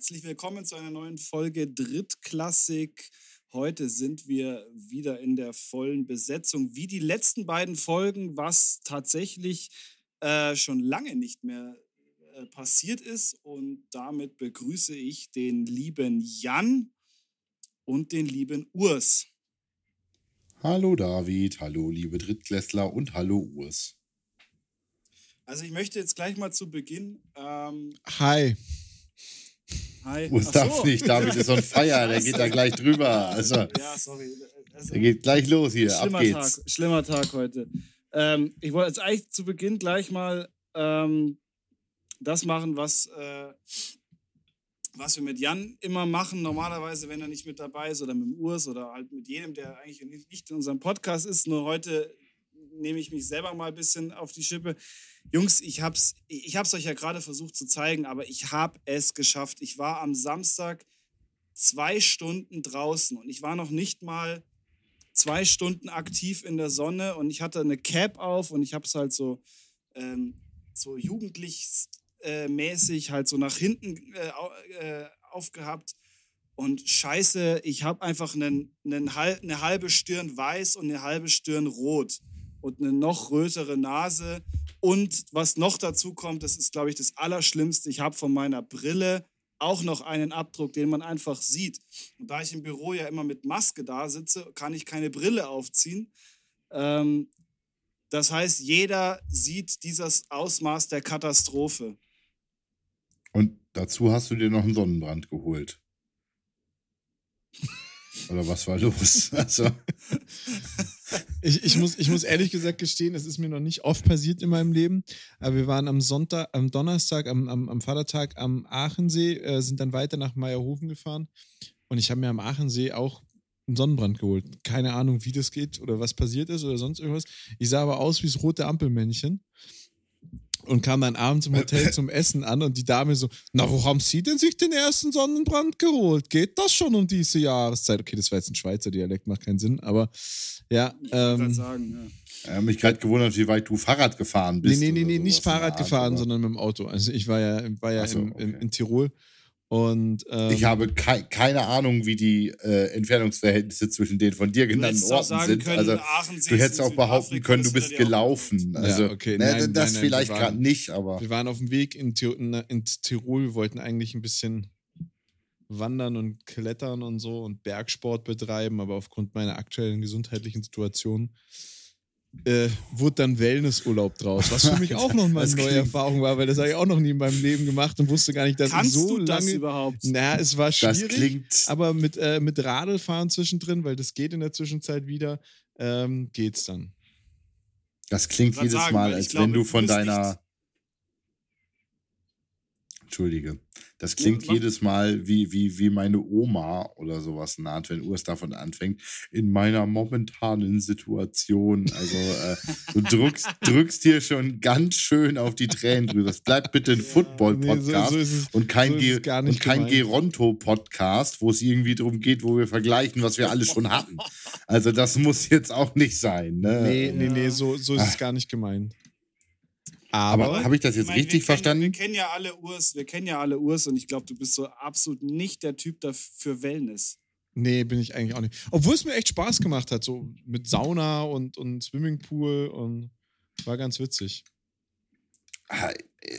Herzlich willkommen zu einer neuen Folge Drittklassik. Heute sind wir wieder in der vollen Besetzung, wie die letzten beiden Folgen, was tatsächlich äh, schon lange nicht mehr äh, passiert ist. Und damit begrüße ich den lieben Jan und den lieben Urs. Hallo David, hallo liebe Drittklässler und hallo Urs. Also ich möchte jetzt gleich mal zu Beginn. Ähm, Hi. Hi. Urs darf so. nicht, David ist on fire, der geht da gleich drüber. Also, ja, sorry. Also, der geht gleich los hier, schlimmer ab geht's. Tag, schlimmer Tag heute. Ähm, ich wollte jetzt eigentlich zu Beginn gleich mal ähm, das machen, was, äh, was wir mit Jan immer machen. Normalerweise, wenn er nicht mit dabei ist oder mit dem Urs oder halt mit jedem, der eigentlich nicht in unserem Podcast ist. Nur heute nehme ich mich selber mal ein bisschen auf die Schippe. Jungs, ich hab's, ich hab's euch ja gerade versucht zu zeigen, aber ich habe es geschafft. Ich war am Samstag zwei Stunden draußen und ich war noch nicht mal zwei Stunden aktiv in der Sonne und ich hatte eine Cap auf und ich habe es halt so, ähm, so jugendlich äh, mäßig halt so nach hinten äh, äh, aufgehabt. Und scheiße, ich habe einfach einen, einen, eine halbe Stirn weiß und eine halbe Stirn rot und eine noch rötere Nase. Und was noch dazu kommt, das ist, glaube ich, das Allerschlimmste. Ich habe von meiner Brille auch noch einen Abdruck, den man einfach sieht. Und da ich im Büro ja immer mit Maske da sitze, kann ich keine Brille aufziehen. Ähm, das heißt, jeder sieht dieses Ausmaß der Katastrophe. Und dazu hast du dir noch einen Sonnenbrand geholt. Oder was war los? Also. Ich, ich, muss, ich muss ehrlich gesagt gestehen, es ist mir noch nicht oft passiert in meinem Leben. Aber wir waren am Sonntag, am Donnerstag, am, am, am Vatertag am Aachensee, äh, sind dann weiter nach Meierhofen gefahren. Und ich habe mir am Aachensee auch einen Sonnenbrand geholt. Keine Ahnung, wie das geht oder was passiert ist oder sonst irgendwas. Ich sah aber aus wie das rote Ampelmännchen und kam dann abends im Hotel zum Essen an und die Dame so, na, wo haben Sie denn sich den ersten Sonnenbrand geholt? Geht das schon um diese Jahreszeit? Okay, das war jetzt ein Schweizer Dialekt, macht keinen Sinn, aber ja. Ich ähm, sagen, ja. Ich habe mich gerade gewundert, wie weit du Fahrrad gefahren bist. Nee, nee, nee, nee nicht Fahrrad gefahren, sondern mit dem Auto. Also ich war ja, war ja so, in, okay. in, in Tirol und, ähm, ich habe kei keine Ahnung, wie die äh, Entfernungsverhältnisse zwischen den von dir genannten Orten sind. Können, also du hättest auch behaupten können, du bist gelaufen. Also ja, okay. ne, nein, das nein, vielleicht gerade nicht, aber. Wir waren auf dem Weg in, Tir in Tirol, wir wollten eigentlich ein bisschen wandern und klettern und so und Bergsport betreiben, aber aufgrund meiner aktuellen gesundheitlichen Situation äh, wurde dann Wellnessurlaub draus, was für mich auch noch mal eine neue Erfahrung war, weil das habe ich auch noch nie in meinem Leben gemacht und wusste gar nicht, dass Kannst ich so du lange. Das überhaupt? Na, es war schwierig, aber mit, äh, mit Radlfahren zwischendrin, weil das geht in der Zwischenzeit wieder, ähm, geht's dann. Das klingt jedes sagen, Mal, als glaube, wenn du von deiner. Entschuldige. Das klingt ja, jedes Mal wie, wie, wie meine Oma oder sowas naht, wenn Urs davon anfängt. In meiner momentanen Situation. Also äh, du drückst, drückst hier schon ganz schön auf die Tränen drüber. Das bleibt bitte ein Football-Podcast nee, so, so und kein, so und kein Geronto-Podcast, wo es irgendwie darum geht, wo wir vergleichen, was wir alle schon hatten. Also das muss jetzt auch nicht sein. Ne? Nee, nee, nee, so, so ist es gar nicht gemeint. Aber, Aber habe ich das jetzt ich meine, richtig wir verstanden? Kennen, wir kennen ja alle Urs, wir kennen ja alle Urs und ich glaube, du bist so absolut nicht der Typ dafür Wellness. Nee, bin ich eigentlich auch nicht. Obwohl es mir echt Spaß gemacht hat, so mit Sauna und, und Swimmingpool und war ganz witzig.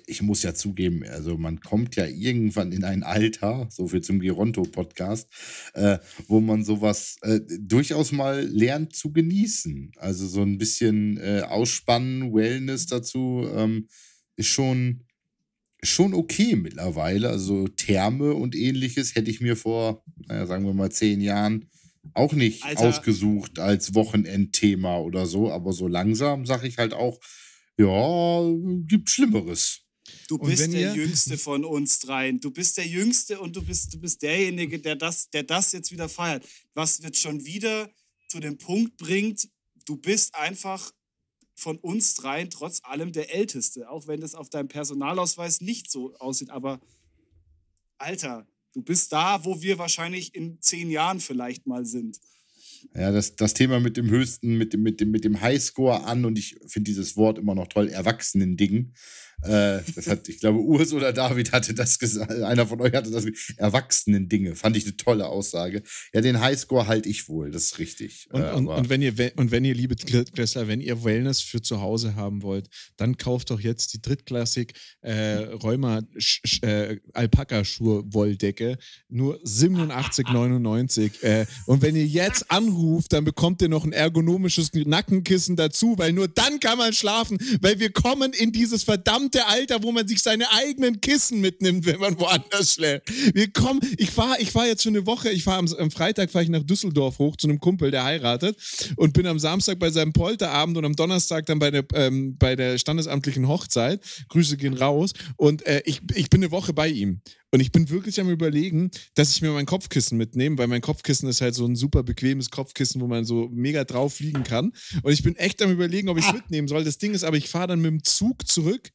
Ich muss ja zugeben, also man kommt ja irgendwann in ein Alter, so viel zum Gironto-Podcast, äh, wo man sowas äh, durchaus mal lernt zu genießen. Also so ein bisschen äh, Ausspannen, Wellness dazu ähm, ist schon, schon okay mittlerweile. Also Therme und ähnliches hätte ich mir vor, naja, sagen wir mal, zehn Jahren auch nicht Alter. ausgesucht als Wochenendthema oder so. Aber so langsam sage ich halt auch, ja, gibt Schlimmeres. Du bist der Jüngste von uns dreien. Du bist der Jüngste und du bist, du bist derjenige, der das, der das jetzt wieder feiert. Was wird schon wieder zu dem Punkt bringt, du bist einfach von uns dreien trotz allem der Älteste. Auch wenn das auf deinem Personalausweis nicht so aussieht. Aber Alter, du bist da, wo wir wahrscheinlich in zehn Jahren vielleicht mal sind. Ja, das, das Thema mit dem höchsten, mit dem, mit dem, mit dem Highscore an und ich finde dieses Wort immer noch toll, Erwachsenen-Ding. Äh, das hat, ich glaube, Urs oder David hatte das gesagt. Einer von euch hatte das Erwachsenen Dinge. Fand ich eine tolle Aussage. Ja, den Highscore halte ich wohl, das ist richtig. Und, Äh, und, und, wenn ihr, und wenn ihr, liebe Klässler, wenn ihr Wellness für zu Hause haben wollt, dann kauft doch jetzt die Drittklassik äh, Rheuma Sch- Sch- äh, Alpaka-Schuhe-Wolldecke. Nur 87,99. Äh, und wenn ihr jetzt anruft, dann bekommt ihr noch ein ergonomisches Nackenkissen dazu, weil nur dann kann man schlafen, weil wir kommen in dieses verdammte Alter, wo man sich seine eigenen Kissen mitnimmt, wenn man woanders schläft. Wir kommen, ich fahre ich fahr jetzt schon eine Woche, ich fahre am, am Freitag fahre ich nach Düsseldorf hoch zu einem Kumpel, der heiratet und bin am Samstag bei seinem Polterabend und am Donnerstag dann bei der, ähm, bei der standesamtlichen Hochzeit. Grüße gehen raus und äh, ich, ich bin eine Woche bei ihm. Und ich bin wirklich am überlegen, dass ich mir mein Kopfkissen mitnehme, weil mein Kopfkissen ist halt so ein super bequemes Kopfkissen, wo man so mega drauf liegen kann. Und ich bin echt am überlegen, ob ich es mitnehmen soll. Das Ding ist aber, ich fahre dann mit dem Zug zurück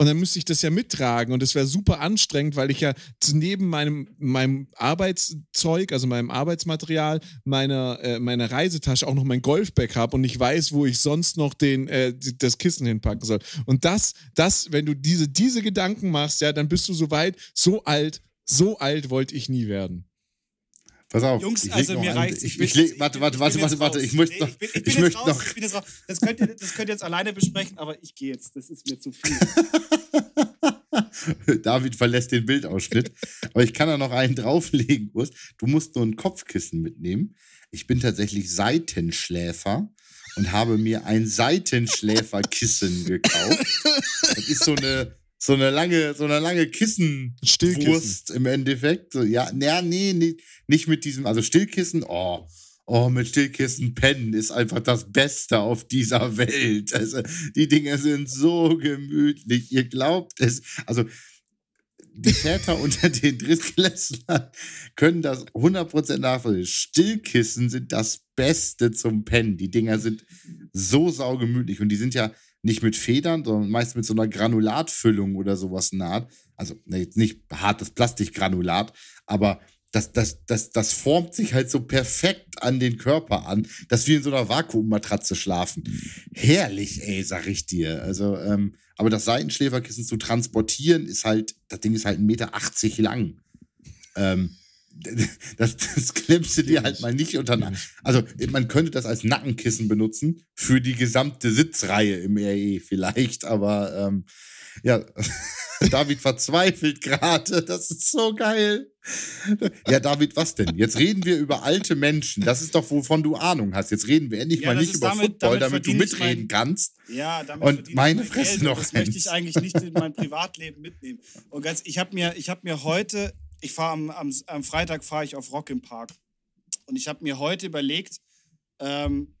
und dann müsste ich das ja mittragen und das wäre super anstrengend, weil ich ja neben meinem, meinem Arbeitszeug, also meinem Arbeitsmaterial, meiner, äh, meiner Reisetasche auch noch mein Golfbag habe und nicht weiß, wo ich sonst noch den, äh, das Kissen hinpacken soll. Und das, das, wenn du diese, diese Gedanken machst, ja, dann bist du so weit, so alt, so alt wollte ich nie werden. Pass auf. Jungs, also mir reicht's. Ich, ich ich warte, warte, warte, warte, warte. Ich möchte noch. ich möchte raus. noch. Das könnt, ihr, das könnt ihr jetzt alleine besprechen, aber ich gehe jetzt. Das ist mir zu viel. David verlässt den Bildausschnitt. Aber ich kann da noch einen drauflegen, Urs. Du musst nur ein Kopfkissen mitnehmen. Ich bin tatsächlich Seitenschläfer und habe mir ein Seitenschläferkissen gekauft. Das ist so eine, so eine lange, so eine lange Kissenwurst im Endeffekt. So, ja, na, nee, nee, nicht mit diesem, also Stillkissen, oh. Oh, mit Stillkissen pennen ist einfach das Beste auf dieser Welt. Also, die Dinger sind so gemütlich. Ihr glaubt es. Also, die Väter unter den Drittklässlern können das 100% nachvollziehen. Stillkissen sind das Beste zum Pennen. Die Dinger sind so saugemütlich und die sind ja nicht mit Federn, sondern meist mit so einer Granulatfüllung oder sowas naht. Also ne, jetzt nicht hartes Plastikgranulat, aber das, das, das, das formt sich halt so perfekt an den Körper an, dass wir in so einer Vakuummatratze schlafen. Herrlich, ey, sag ich dir. Also, ähm, aber das Seitenschläferkissen zu transportieren ist halt, das Ding ist halt 1,80 Meter lang. Ähm, das, das klemmst du dir halt mal nicht unter. den- Also, man könnte das als Nackenkissen benutzen für die gesamte Sitzreihe im RE vielleicht, aber ähm, ja, David verzweifelt gerade. Das ist so geil. Ja, David, was denn? Jetzt reden wir über alte Menschen. Das ist doch, wovon du Ahnung hast. Jetzt reden wir endlich Ja, mal nicht über damit- Football, damit damit, du mitreden mein- kannst. Ja, damit Und meine mein Fresse noch Das möchte ich eigentlich nicht in mein Privatleben mitnehmen. Und ganz, ich habe mir, ich habe mir heute, ich fahre am, am, am Freitag fahre ich auf Rock im Park und ich habe mir heute überlegt, ähm,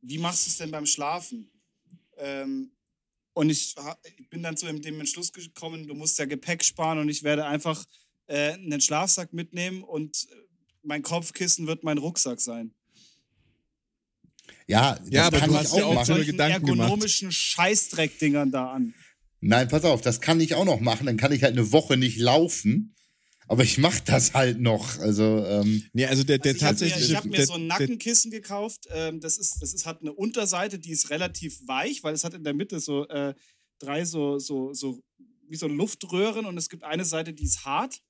wie machst du es denn beim Schlafen? Ähm, und ich, ich bin dann zu dem, Entschluss gekommen, du musst ja Gepäck sparen und ich werde einfach äh, einen Schlafsack mitnehmen und äh, mein Kopfkissen wird mein Rucksack sein. Ja, das Ja, aber kann du ich hast auch ja auch machen. so Gedanken gemacht. ergonomischen Scheißdreckdingern da an. Nein, pass auf, das kann ich auch noch machen. Dann kann ich halt eine Woche nicht laufen. Aber ich mache das halt noch. Also, ähm, Nee, also der, der Also ich habe mir, tatsächliche. ich hab mir so ein der- Nackenkissen gekauft. Ähm, das ist, das ist, hat eine Unterseite, die ist relativ weich, weil es hat in der Mitte so äh, drei so, so, so, wie so Luftröhren und es gibt eine Seite, die ist hart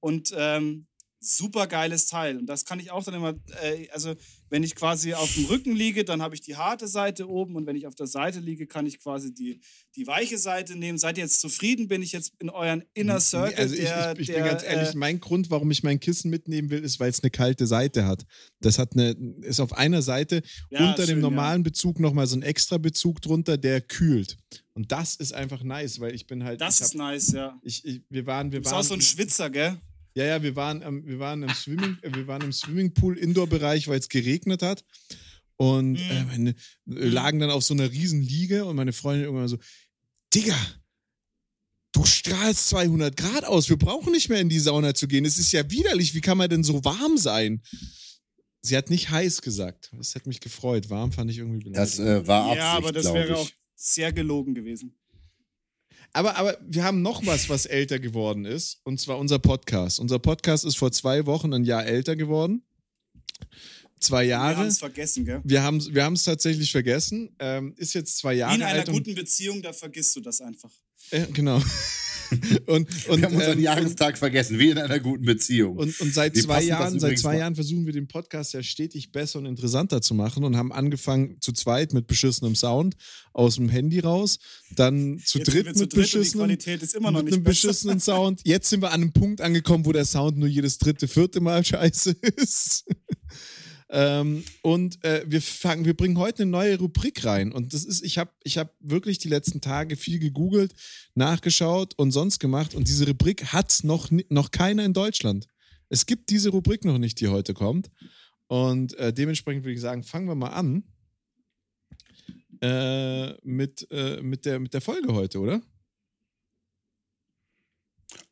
und ähm, super geiles Teil. Und das kann ich auch dann immer, äh, also wenn ich quasi auf dem Rücken liege, dann habe ich die harte Seite oben und wenn ich auf der Seite liege, kann ich quasi die, die weiche Seite nehmen. Seid ihr jetzt zufrieden? Bin ich jetzt in euren Inner Circle? Also ich, der, ich, ich der, bin ganz ehrlich, äh, mein Grund, warum ich mein Kissen mitnehmen will, ist, weil es eine kalte Seite hat. Das hat eine, ist auf einer Seite Ja, unter dem schön, normalen Bezug nochmal so ein extra Bezug drunter, der kühlt. Und das ist einfach nice, weil ich bin halt. das ist hab, nice, ja. ich, ich, wir waren, wir Du bist waren. auch so ein Schwitzer, gell? Ja, ja, wir waren, ähm, wir waren im Swimming, äh, wir waren im Swimmingpool Indoor-Bereich, weil es geregnet hat. Und Mhm. äh, meine, äh, lagen dann auf so einer riesen Liege und meine Freundin irgendwann so, Digga, du strahlst 200 Grad aus, wir brauchen nicht mehr in die Sauna zu gehen. Es ist ja widerlich, wie kann man denn so warm sein? Sie hat nicht heiß gesagt. Das hat mich gefreut. Warm fand ich irgendwie das beleidigend. äh, war Absicht, ja, aber das wäre ich. auch sehr gelogen gewesen. Aber, aber wir haben noch was, was älter geworden ist, und zwar unser Podcast. Unser Podcast ist vor zwei Wochen ein Jahr älter geworden. zwei Wir haben Jahre. es vergessen, gell? Wir haben wir es tatsächlich vergessen. Ähm, ist jetzt zwei Wie Jahre in einer alt. guten Beziehung, da vergisst du das einfach. äh, genau. und, und, Wir haben unseren ähm, Jahrestag vergessen, wie in einer guten Beziehung. Und, und seit Wir zwei Jahren, seit zwei mal- Jahren versuchen wir den Podcast ja stetig besser und interessanter zu machen und haben angefangen zu zweit mit beschissenem Sound aus dem Handy raus, dann zu Jetzt sind dritt wir zu mit dritt beschissenem, Qualität ist immer noch mit einem besser. beschissenen Sound. Jetzt sind wir an einem Punkt angekommen, wo der Sound nur jedes dritte, vierte Mal scheiße ist. Ähm, und äh, wir fangen, wir bringen heute eine neue Rubrik rein. Und das ist, ich habe ich hab wirklich die letzten Tage viel gegoogelt, nachgeschaut und sonst gemacht. Und diese Rubrik hat noch, noch keiner in Deutschland. Es gibt diese Rubrik noch nicht, die heute kommt. Und äh, dementsprechend würde ich sagen, fangen wir mal an äh, mit, äh, mit, der, mit der Folge heute, oder?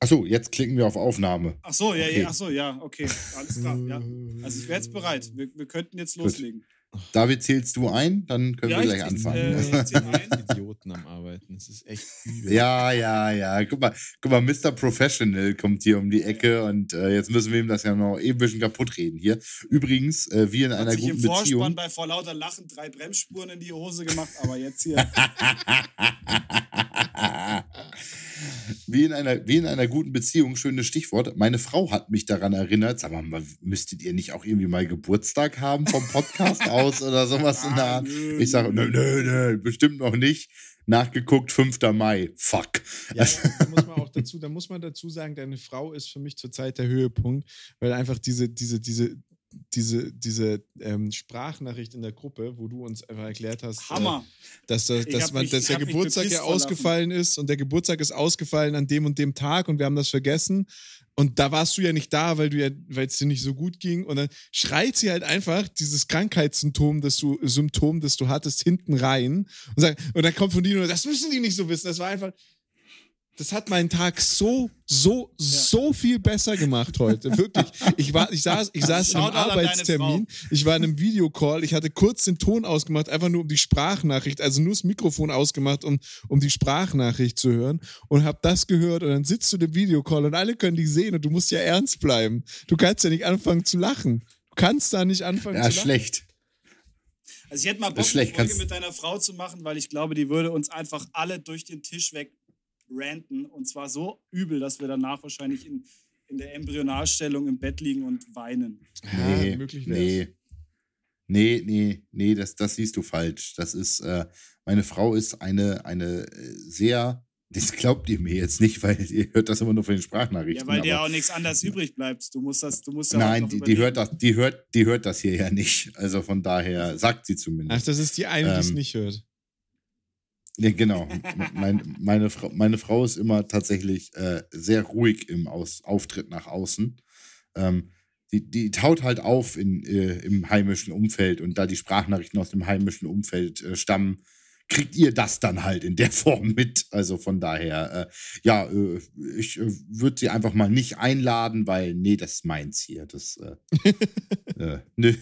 Achso, jetzt klicken wir auf Aufnahme. Ach so, ja, Okay. ja, ach so, ja, okay, alles klar, ja. Also ich wäre jetzt bereit. Wir, wir könnten jetzt loslegen. David, zählst du ein? Dann können Ja, wir ich- gleich ich- anfangen. äh, ich ein. Idioten am Arbeiten. Das ist echt übel. Ja, ja, ja. Guck mal, guck mal, Mr. Professional kommt hier um die Ecke und äh, jetzt müssen wir ihm das ja noch eben ein bisschen kaputt reden hier. Übrigens, äh, wie in Hat einer sich im guten Vorspann Beziehung. bei vor lauter Lachen drei Bremsspuren in die Hose gemacht, aber jetzt hier. wie, in einer, wie in einer guten Beziehung, schönes Stichwort. Meine Frau hat mich daran erinnert, sag mal, müsstet ihr nicht auch irgendwie mal Geburtstag haben vom Podcast aus oder sowas in der Ah, Art? Ich sage, nö, nö, nö, bestimmt noch nicht. Nachgeguckt, 5. Mai. Fuck. Ja, da muss man auch dazu, da muss man dazu sagen, deine Frau ist für mich zurzeit der Höhepunkt, weil einfach diese, diese, diese, diese, diese ähm, Sprachnachricht in der Gruppe, wo du uns einfach erklärt hast, Hammer. Äh, dass, dass, hab man, mich- dass der Geburtstag ja ausgefallen ist und der Geburtstag ist ausgefallen an dem und dem Tag und wir haben das vergessen. Und da warst du ja nicht da, weil du ja, weil es dir nicht so gut ging. Und dann schreit sie halt einfach dieses Krankheitssymptom, das du, Symptom, das du hattest, hinten rein. Und, sagt, und dann kommt von dir nur, das müssen die nicht so wissen. Das war einfach, das hat meinen Tag so, so, so viel besser gemacht heute. Wirklich. Ich, war, ich saß, ich saß deine Arbeitstermin. Ich war in einem Videocall. Ich hatte kurz den Ton ausgemacht, einfach nur um die Sprachnachricht, also nur das Mikrofon ausgemacht, um, um die Sprachnachricht zu hören. Und hab das gehört. Und dann sitzt du im Videocall und alle können dich sehen und du musst ja ernst bleiben. Du kannst ja nicht anfangen zu lachen. Du kannst da nicht anfangen Ja, zu lachen. schlecht. Also ich hätte mal Bock, eine Folge mit deiner Frau zu machen, weil ich glaube, die würde uns einfach alle durch den Tisch weg ranten. Und zwar so übel, dass wir danach wahrscheinlich in, in der Embryonalstellung im Bett liegen und weinen. Ja, Nee, möglich wär's. nee. Nee, nee, nee, das, das siehst du falsch. Das ist, äh, meine Frau ist eine, eine äh, sehr, das glaubt ihr mir jetzt nicht, weil ihr hört das immer nur von den Sprachnachrichten. Ja, weil dir auch nichts anderes übrig bleibt. Du musst das, du musst ja auch Nein, noch die, die, hört das, die, hört, die hört das hier ja nicht. Also von daher sagt sie Ach, zumindest. das ist die eine, die es Ähm, nicht hört. Ja, genau. mein, meine, Frau, meine Frau ist immer tatsächlich äh, sehr ruhig im Aus, Auftritt nach außen. Ähm, die, die taut halt auf in, äh, im heimischen Umfeld und da die Sprachnachrichten aus dem heimischen Umfeld äh, stammen, kriegt ihr das dann halt in der Form mit. Also von daher, äh, ja, äh, ich äh, würde sie einfach mal nicht einladen, weil, nee, das ist meins hier. Das, äh, äh, nö,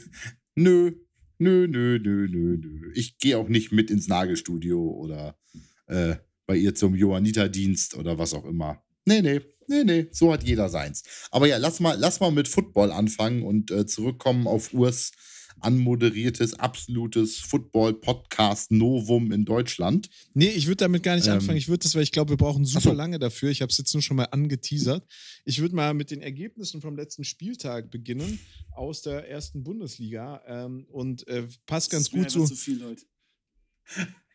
nö, nö, nö, nö, nö, nö. Ich gehe auch nicht mit ins Nagelstudio oder äh, bei ihr zum Johanniter-Dienst oder was auch immer. Nee, nee, nee, nee, so hat jeder seins. Aber ja, lass mal, lass mal mit Football anfangen und äh, zurückkommen auf Urs anmoderiertes, absolutes Football-Podcast-Novum in Deutschland. Nee, ich würde damit gar nicht Ähm, anfangen. Ich würde das, weil ich glaube, wir brauchen super so. lange dafür. Ich habe es jetzt nur schon mal angeteasert. Ich würde mal mit den Ergebnissen vom letzten Spieltag beginnen aus der ersten Bundesliga ähm, und äh, passt ganz gut zu. zu viel heute.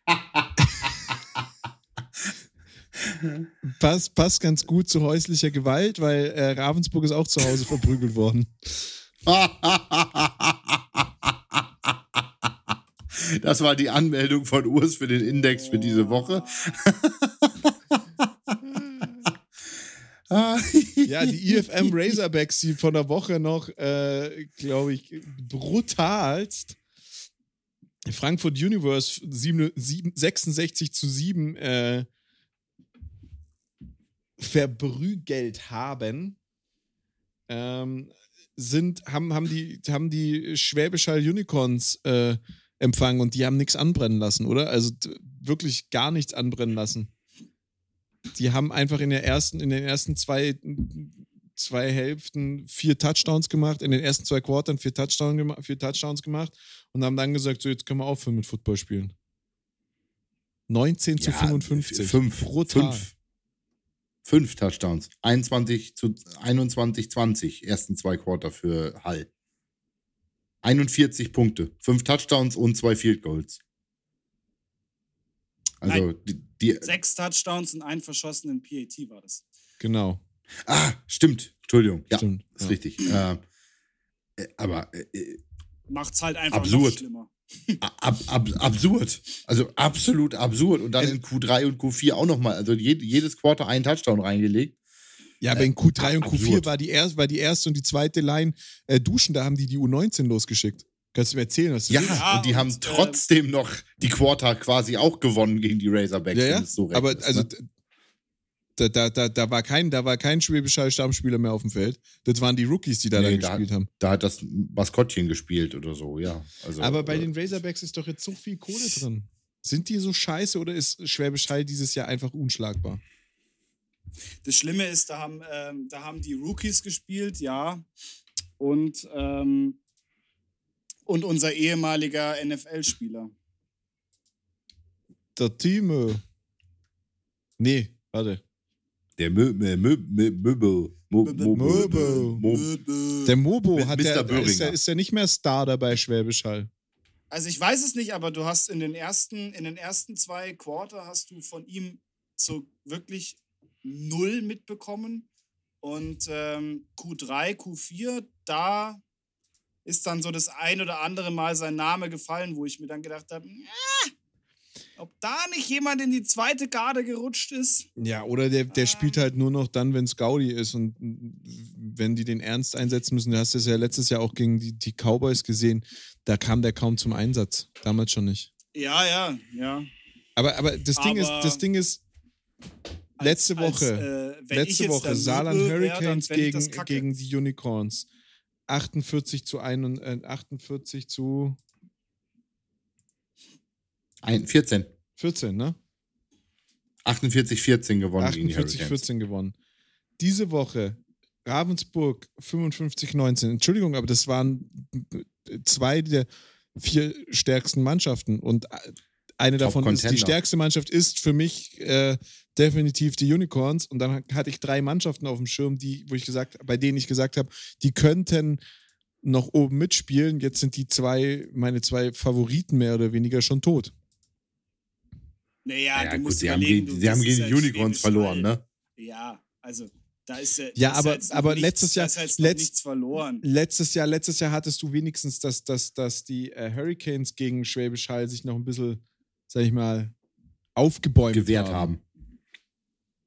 Passt, passt ganz gut zu häuslicher Gewalt, weil äh, Ravensburg ist auch zu Hause verprügelt worden. Das war die Anmeldung von Urs für den Index für diese Woche. Ja, die IFM Razorbacks, die von der Woche noch, äh, glaube ich, brutalst Frankfurt Universe 7, 7, 66 zu 7 äh, verprügelt haben, ähm, sind, haben, haben, die, haben die Schwäbisch Hall Unicorns äh, empfangen und die haben nichts anbrennen lassen, oder? Also wirklich gar nichts anbrennen lassen. Die haben einfach in der ersten, in den ersten zwei zwei Hälften vier Touchdowns gemacht, in den ersten zwei Quartern vier, Touchdown vier Touchdowns gemacht und haben dann gesagt, so jetzt können wir aufhören mit Football spielen. 19 zu Ja, 55. Fünf, Brutal. fünf, fünf Touchdowns. 21 zu 21, 20, ersten zwei Quarter für Hall. 41 Punkte. Fünf Touchdowns und zwei Field Goals. Also, die, die. Sechs Touchdowns und einen verschossenen PAT war das. Genau. Ah, stimmt. Entschuldigung. Ja, Stimmt, ist ja. richtig. Äh, äh, aber äh, Macht's halt einfach Absurd. noch schlimmer. ab, ab, absurd. Also absolut absurd. Und dann in Q3 und Q4 auch nochmal. Also jed, jedes Quarter einen Touchdown reingelegt. Ja, aber in Q3 und Q4 absurd. war die, erst, war die erste und die zweite Line äh, duschen, da haben die die U19 losgeschickt. Kannst du mir erzählen, was du Ja, willst? Ja, und die haben und, äh, trotzdem noch die Quarter quasi auch gewonnen gegen die Razorbacks. Ja, ja. wenn es so recht aber ist, also ne? da, da, da, da war kein, da war kein Schwäbisch Hall Stammspieler mehr auf dem Feld. Das waren die Rookies, die da Nee, dann da- gespielt haben. da hat das Maskottchen gespielt oder so, ja. Also, Aber bei äh, den Razorbacks ist doch jetzt so viel Kohle drin. Sind die so scheiße oder ist Schwäbisch Hall dieses Jahr einfach unschlagbar? Das Schlimme ist, da haben, ähm, da haben die Rookies gespielt, ja. Und, ähm, und unser ehemaliger NFL-Spieler. Der Timo. Nee, warte. der Mö, Mö, Mö, Mö, Möbel. Mo, Mo, Möbel. Mo, Der Mobo Mit hat Mr. der, ist, der, ist der nicht mehr Star dabei Schwäbisch Hall. Also ich weiß es nicht, aber du hast in den ersten, in den ersten zwei Quarter hast du von ihm so wirklich null mitbekommen. Und ähm, Q3, Q4, da ist dann so das ein oder andere Mal sein Name gefallen, wo ich mir dann gedacht habe, ob da nicht jemand in die zweite Garde gerutscht ist. Ja, oder der, der spielt halt nur noch dann, wenn es Gaudi ist und wenn die den ernst einsetzen müssen. Du hast es ja letztes Jahr auch gegen die, die Cowboys gesehen. Da kam der kaum zum Einsatz. Damals schon nicht. Ja, ja, ja. Aber, aber das Ding ist, das Ding ist, letzte als, Woche, äh, wenn ich letzte Woche Saarland wär, Hurricanes das gegen, gegen die Unicorns. 48 zu 1, äh, 48 zu ein, 14. 14, ne? 48, 14 gewonnen gegen die 48, Hurricanes. 14 gewonnen. Diese Woche Ravensburg 55, 19. Entschuldigung, aber das waren zwei der vier stärksten Mannschaften und eine davon ist die stärkste Mannschaft ist für mich äh, definitiv die Unicorns und dann hatte ich drei Mannschaften auf dem Schirm, die wo ich gesagt, bei denen ich gesagt habe, die könnten noch oben mitspielen. Jetzt sind die zwei meine zwei Favoriten mehr oder weniger schon tot. Naja, Ja, du gut, musst sie haben überlegen, du- haben das gegen die halt Unicorns verloren, ne? Ja, also da ist ja. Ja, aber- noch aber nichts, letztes Jahr- noch letzt- nichts verloren. letztes Jahr, letztes Jahr hattest du wenigstens, dass, dass, dass die äh, Hurricanes gegen Schwäbisch Hall sich noch ein bisschen, sag ich mal, aufgebäumt Gewehrt haben.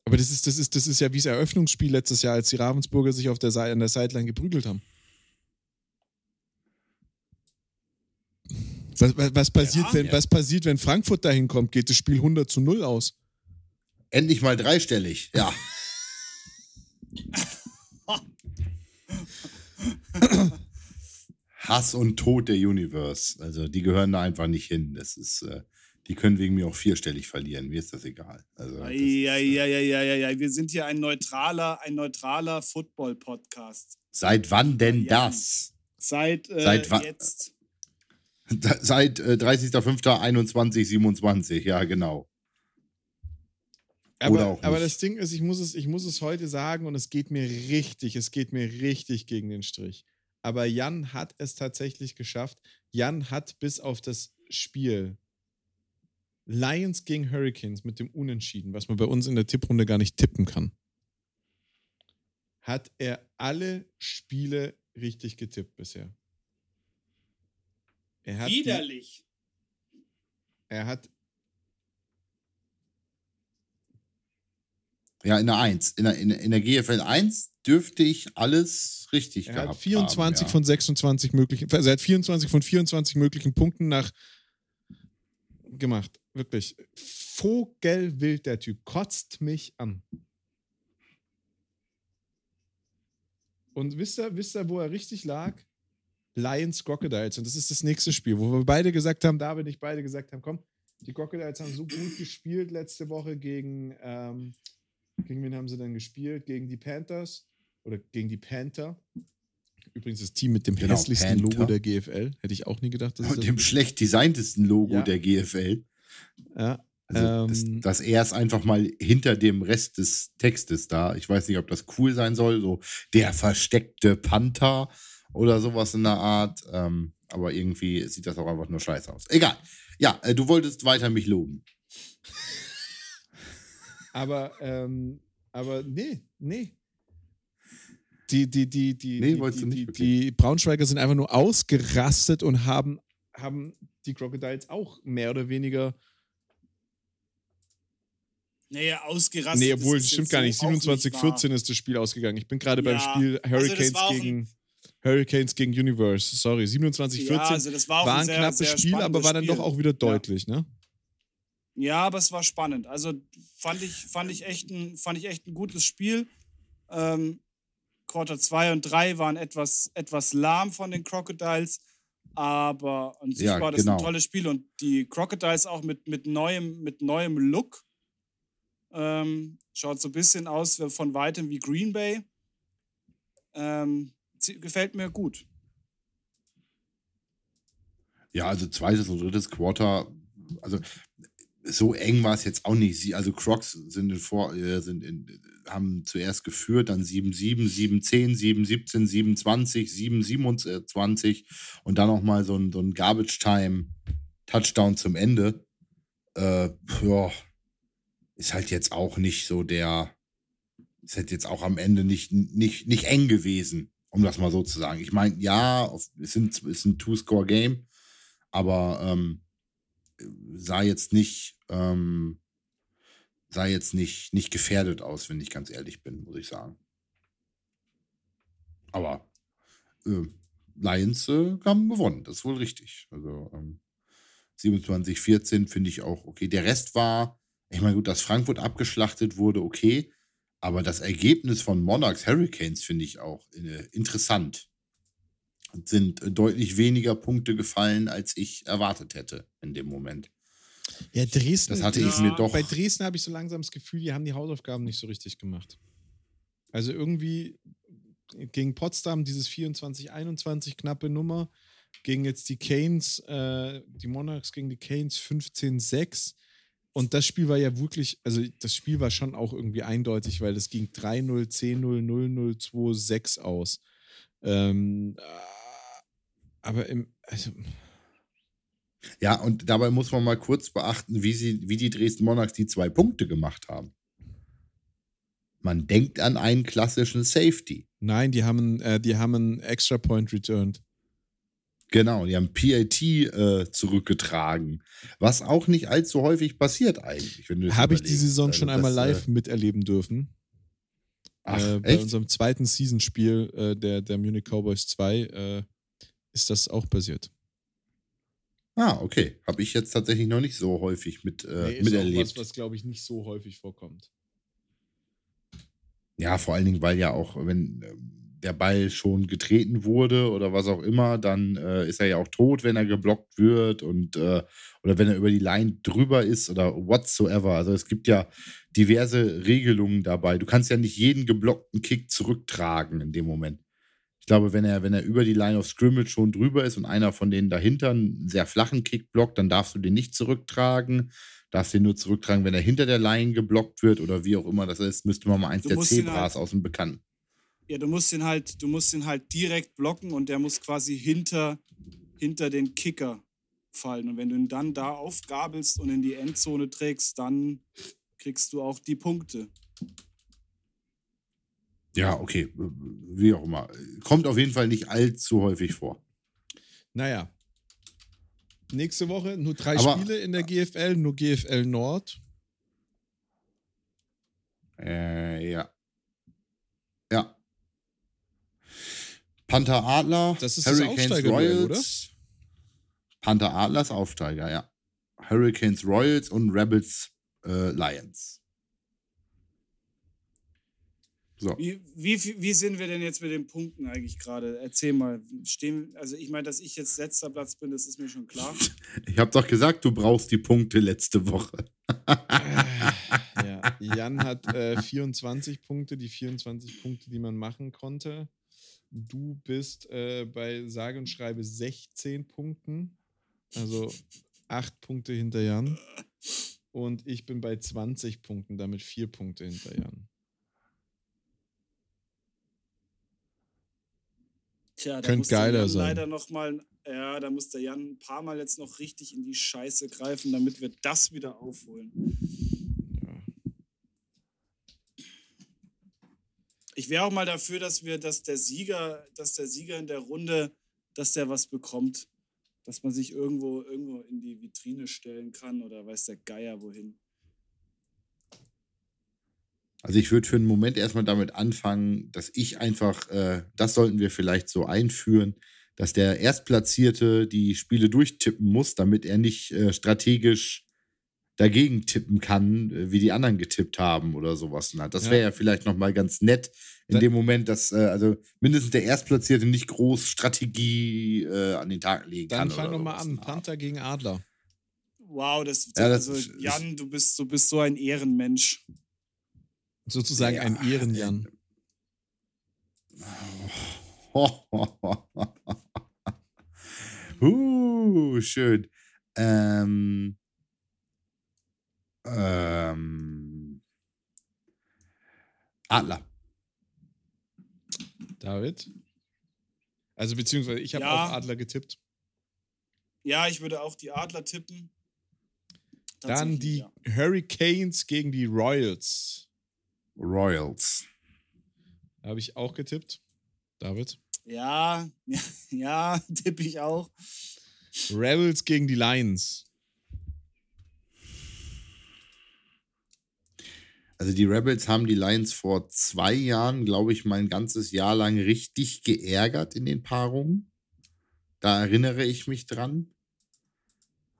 Aber das ist, das, ist, das ist ja wie das Eröffnungsspiel letztes Jahr, als die Ravensburger sich auf der Seite, an der Sideline geprügelt haben. Was, was, was, passiert, Ja, wenn, ja. was passiert, wenn Frankfurt dahin kommt? Geht das Spiel 100 zu 0 aus? Endlich mal dreistellig, ja. Hass und Tod der Universe. Also die gehören da einfach nicht hin. Das ist, äh, die können wegen mir auch vierstellig verlieren. Mir ist das egal. Also, das ist, äh, Eieieiei, wir sind hier ein neutraler, ein neutraler Football-Podcast. Seit wann denn Ja. das? Seit, äh, Seit jetzt. Seit äh, 30.05.21, ja, genau. Aber, Oder auch aber das Ding ist, ich muss, es, ich muss es heute sagen und es geht mir richtig, es geht mir richtig gegen den Strich. Aber Jan hat es tatsächlich geschafft. Jan hat bis auf das Spiel Lions gegen Hurricanes mit dem Unentschieden, was man bei uns in der Tipprunde gar nicht tippen kann, hat er alle Spiele richtig getippt bisher. Er hat die- Widerlich. Er hat Ja, in der 1. In der, in, in der GFL 1 dürfte ich alles richtig Er gehabt hat 24 haben, ja. von 26 möglichen, also er hat 24 von 24 möglichen Punkten nach gemacht. Wirklich. Vogelwild, der Typ. Kotzt mich an. Und wisst ihr, wisst ihr, wo er richtig lag? Lions Crocodiles. Und das ist das nächste Spiel, wo wir beide gesagt haben, David und ich beide gesagt haben, komm, die Crocodiles haben so gut gespielt letzte Woche gegen, ähm, gegen wen haben sie denn gespielt? Gegen die Panthers. oder gegen die Panther. Übrigens das Team mit dem Genau, hässlichsten Panther. Logo der GFL. Hätte ich auch nie gedacht, dass es Und das dem schlecht designtesten Logo Ja. der GFL. ja, Also das, Ähm. das er ist einfach mal hinter dem Rest des Textes da. Ich weiß nicht, ob das cool sein soll, so der versteckte Panther oder sowas in der Art. Ähm, aber irgendwie sieht das auch einfach nur scheiße aus. Egal. Ja, äh, du wolltest weiter mich loben. Aber, ähm, aber nee, nee. Die, die, die, die, Nee, die, die, nicht? die, die Braunschweiger sind einfach nur ausgerastet und haben, haben die Crocodiles auch mehr oder weniger. Naja, ausgerastet. nee, obwohl, das stimmt gar nicht. auch 27, wahr. 14 ist das Spiel ausgegangen. Ich bin gerade beim Ja, Spiel also Hurricanes ein- gegen Hurricanes gegen Universe. Sorry, 27, 14 Ja, also war war ein sehr, knappes sehr Spiel, aber war dann doch auch wieder deutlich, ne? Ja, aber es war spannend. Also fand ich, fand ich, echt, ein, fand ich echt ein gutes Spiel. Ähm, Quarter 2 und 3 waren etwas, etwas lahm von den Crocodiles, aber an sich Ja, war das genau. ein tolles Spiel und die Crocodiles auch mit, mit, neuem, mit neuem Look. Ähm, schaut so ein bisschen aus wie- von weitem wie Green Bay. Ähm, gefällt mir gut. Ja, also zweites und drittes Quarter, also so eng war es jetzt auch nicht. Sie, also Crocs sind, in vor, äh, sind in, haben zuerst geführt, dann 7-7, 7-10, 7-17, 27, 7-27 und dann nochmal so ein, so ein Garbage-Time-Touchdown zum Ende. Äh, ja, ist halt jetzt auch nicht so der, ist halt jetzt auch am Ende nicht, nicht, nicht eng gewesen, um das mal so zu sagen. Ich meine, ja, es, sind, es ist ein Two-Score-Game, aber ähm, sah jetzt nicht, ähm, sah jetzt nicht, nicht gefährdet aus, wenn ich ganz ehrlich bin, muss ich sagen. Aber äh, Lions äh, haben gewonnen, das ist wohl richtig. Also ähm, 27, 14 finde ich auch okay. Der Rest war, ich meine, gut, dass Frankfurt abgeschlachtet wurde, okay. Aber das Ergebnis von Monarchs Hurricanes finde ich auch äh, interessant. Es sind äh, deutlich weniger Punkte gefallen, als ich erwartet hätte in dem Moment. Ja, Dresden. Das hatte ich Dresden- mir doch- Bei Dresden habe ich so langsam das Gefühl, die haben die Hausaufgaben nicht so richtig gemacht. Also irgendwie gegen Potsdam dieses 24-21 knappe Nummer, gegen jetzt die Canes, äh, die Monarchs gegen die Canes 15-6. Und das Spiel war ja wirklich, also das Spiel war schon auch irgendwie eindeutig, weil es ging 3-0, 10-0, 0-0, 2-6 aus. Ähm, äh, aber im, also, Ja, und dabei muss man mal kurz beachten, wie, sie, wie die Dresden Monarchs die zwei Punkte gemacht haben. Man denkt an einen klassischen Safety. nein, die haben, äh, die haben einen Extra Point returned. Genau, die haben PAT äh, zurückgetragen. Was auch nicht allzu häufig passiert eigentlich. Habe ich die. Saison Also schon einmal das, live miterleben dürfen. Ach, äh, bei echt? unserem zweiten Seasonspiel äh, der, der Munich Cowboys 2 äh, ist das auch passiert. Ah, okay. Habe ich jetzt tatsächlich noch nicht so häufig mit, äh, Nee, ist miterlebt. auch was, was glaube ich nicht so häufig vorkommt. Ja, vor allen Dingen, weil ja auch, wenn äh, der Ball schon getreten wurde oder was auch immer, dann äh, ist er ja auch tot, wenn er geblockt wird und äh, oder wenn er über die Line drüber ist oder whatsoever. Also es gibt ja diverse Regelungen dabei. Du kannst ja nicht jeden geblockten Kick zurücktragen in dem Moment. Ich glaube, wenn er, wenn er über die Line of Scrimmage schon drüber ist und einer von denen dahinter einen sehr flachen Kick blockt, dann darfst du den nicht zurücktragen. Darfst den nur zurücktragen, wenn er hinter der Line geblockt wird oder wie auch immer das ist. Müsste man mal eins Du der Zebras halt- aus dem Bekannten. Ja, du musst ihn halt, du musst ihn halt direkt blocken und der muss quasi hinter, hinter den Kicker fallen. Und wenn du ihn dann da aufgabelst und in die Endzone trägst, dann kriegst du auch die Punkte. Ja, okay. Wie auch immer. Kommt auf jeden Fall nicht allzu häufig vor. Naja. Nächste Woche nur drei Aber- Spiele in der GFL, nur GFL Nord. Äh, ja. Ja. Panther Adler, Das ist das Aufsteigerduell, oder? Panther Adlers Aufsteiger, ja. Hurricanes Royals und Rebels äh, Lions. So. Wie, wie, wie sind wir denn jetzt mit den Punkten eigentlich gerade? Erzähl mal. Stehen, also ich meine, dass ich jetzt letzter Platz bin, das ist mir schon klar. Ich habe doch gesagt, du brauchst die Punkte letzte Woche. Äh, ja. Jan hat äh, 24 Punkte, die 24 Punkte, die man machen konnte. Du bist äh, bei sage und schreibe 16 Punkten, also 8 Punkte hinter Jan. Und ich bin bei 20 Punkten, damit 4 Punkte hinter Jan. Tja, da Könnte geiler Jan sein. leider noch mal, ja, da muss der Jan ein paar Mal jetzt noch richtig in die Scheiße greifen, damit wir das wieder aufholen. Ich wäre auch mal dafür, dass wir, dass der Sieger, dass der Sieger in der Runde, dass der was bekommt. Dass man sich irgendwo, irgendwo in die Vitrine stellen kann oder weiß der Geier wohin. Also ich würde für einen Moment erstmal damit anfangen, dass ich einfach, äh, das sollten wir vielleicht so einführen, dass der Erstplatzierte die Spiele durchtippen muss, damit er nicht äh, strategisch dagegen tippen kann, äh, wie die anderen getippt haben oder sowas. Das Ja. wäre ja vielleicht nochmal ganz nett in Dann- dem Moment, dass äh, also mindestens der Erstplatzierte nicht groß Strategie äh, an den Tag legen Dann kann. fang oder doch mal sowas. an. Panther gegen Adler. Wow, das, Ja, das also Jan, du bist, du bist so ein Ehrenmensch. Sozusagen Ja, ein Ehrenjan. uh, schön. Ähm, ähm, Adler. David? Also beziehungsweise ich habe Ja. auch Adler getippt. Ja, ich würde auch die Adler tippen. Dann die ja. Hurricanes gegen die Royals. Royals. Habe ich auch getippt. David? Ja, ja, ja, tippe ich auch. Rebels gegen die Lions. Also die Rebels haben die Lions vor zwei Jahren, glaube ich, mein ganzes Jahr lang richtig geärgert in den Paarungen. Da erinnere ich mich dran.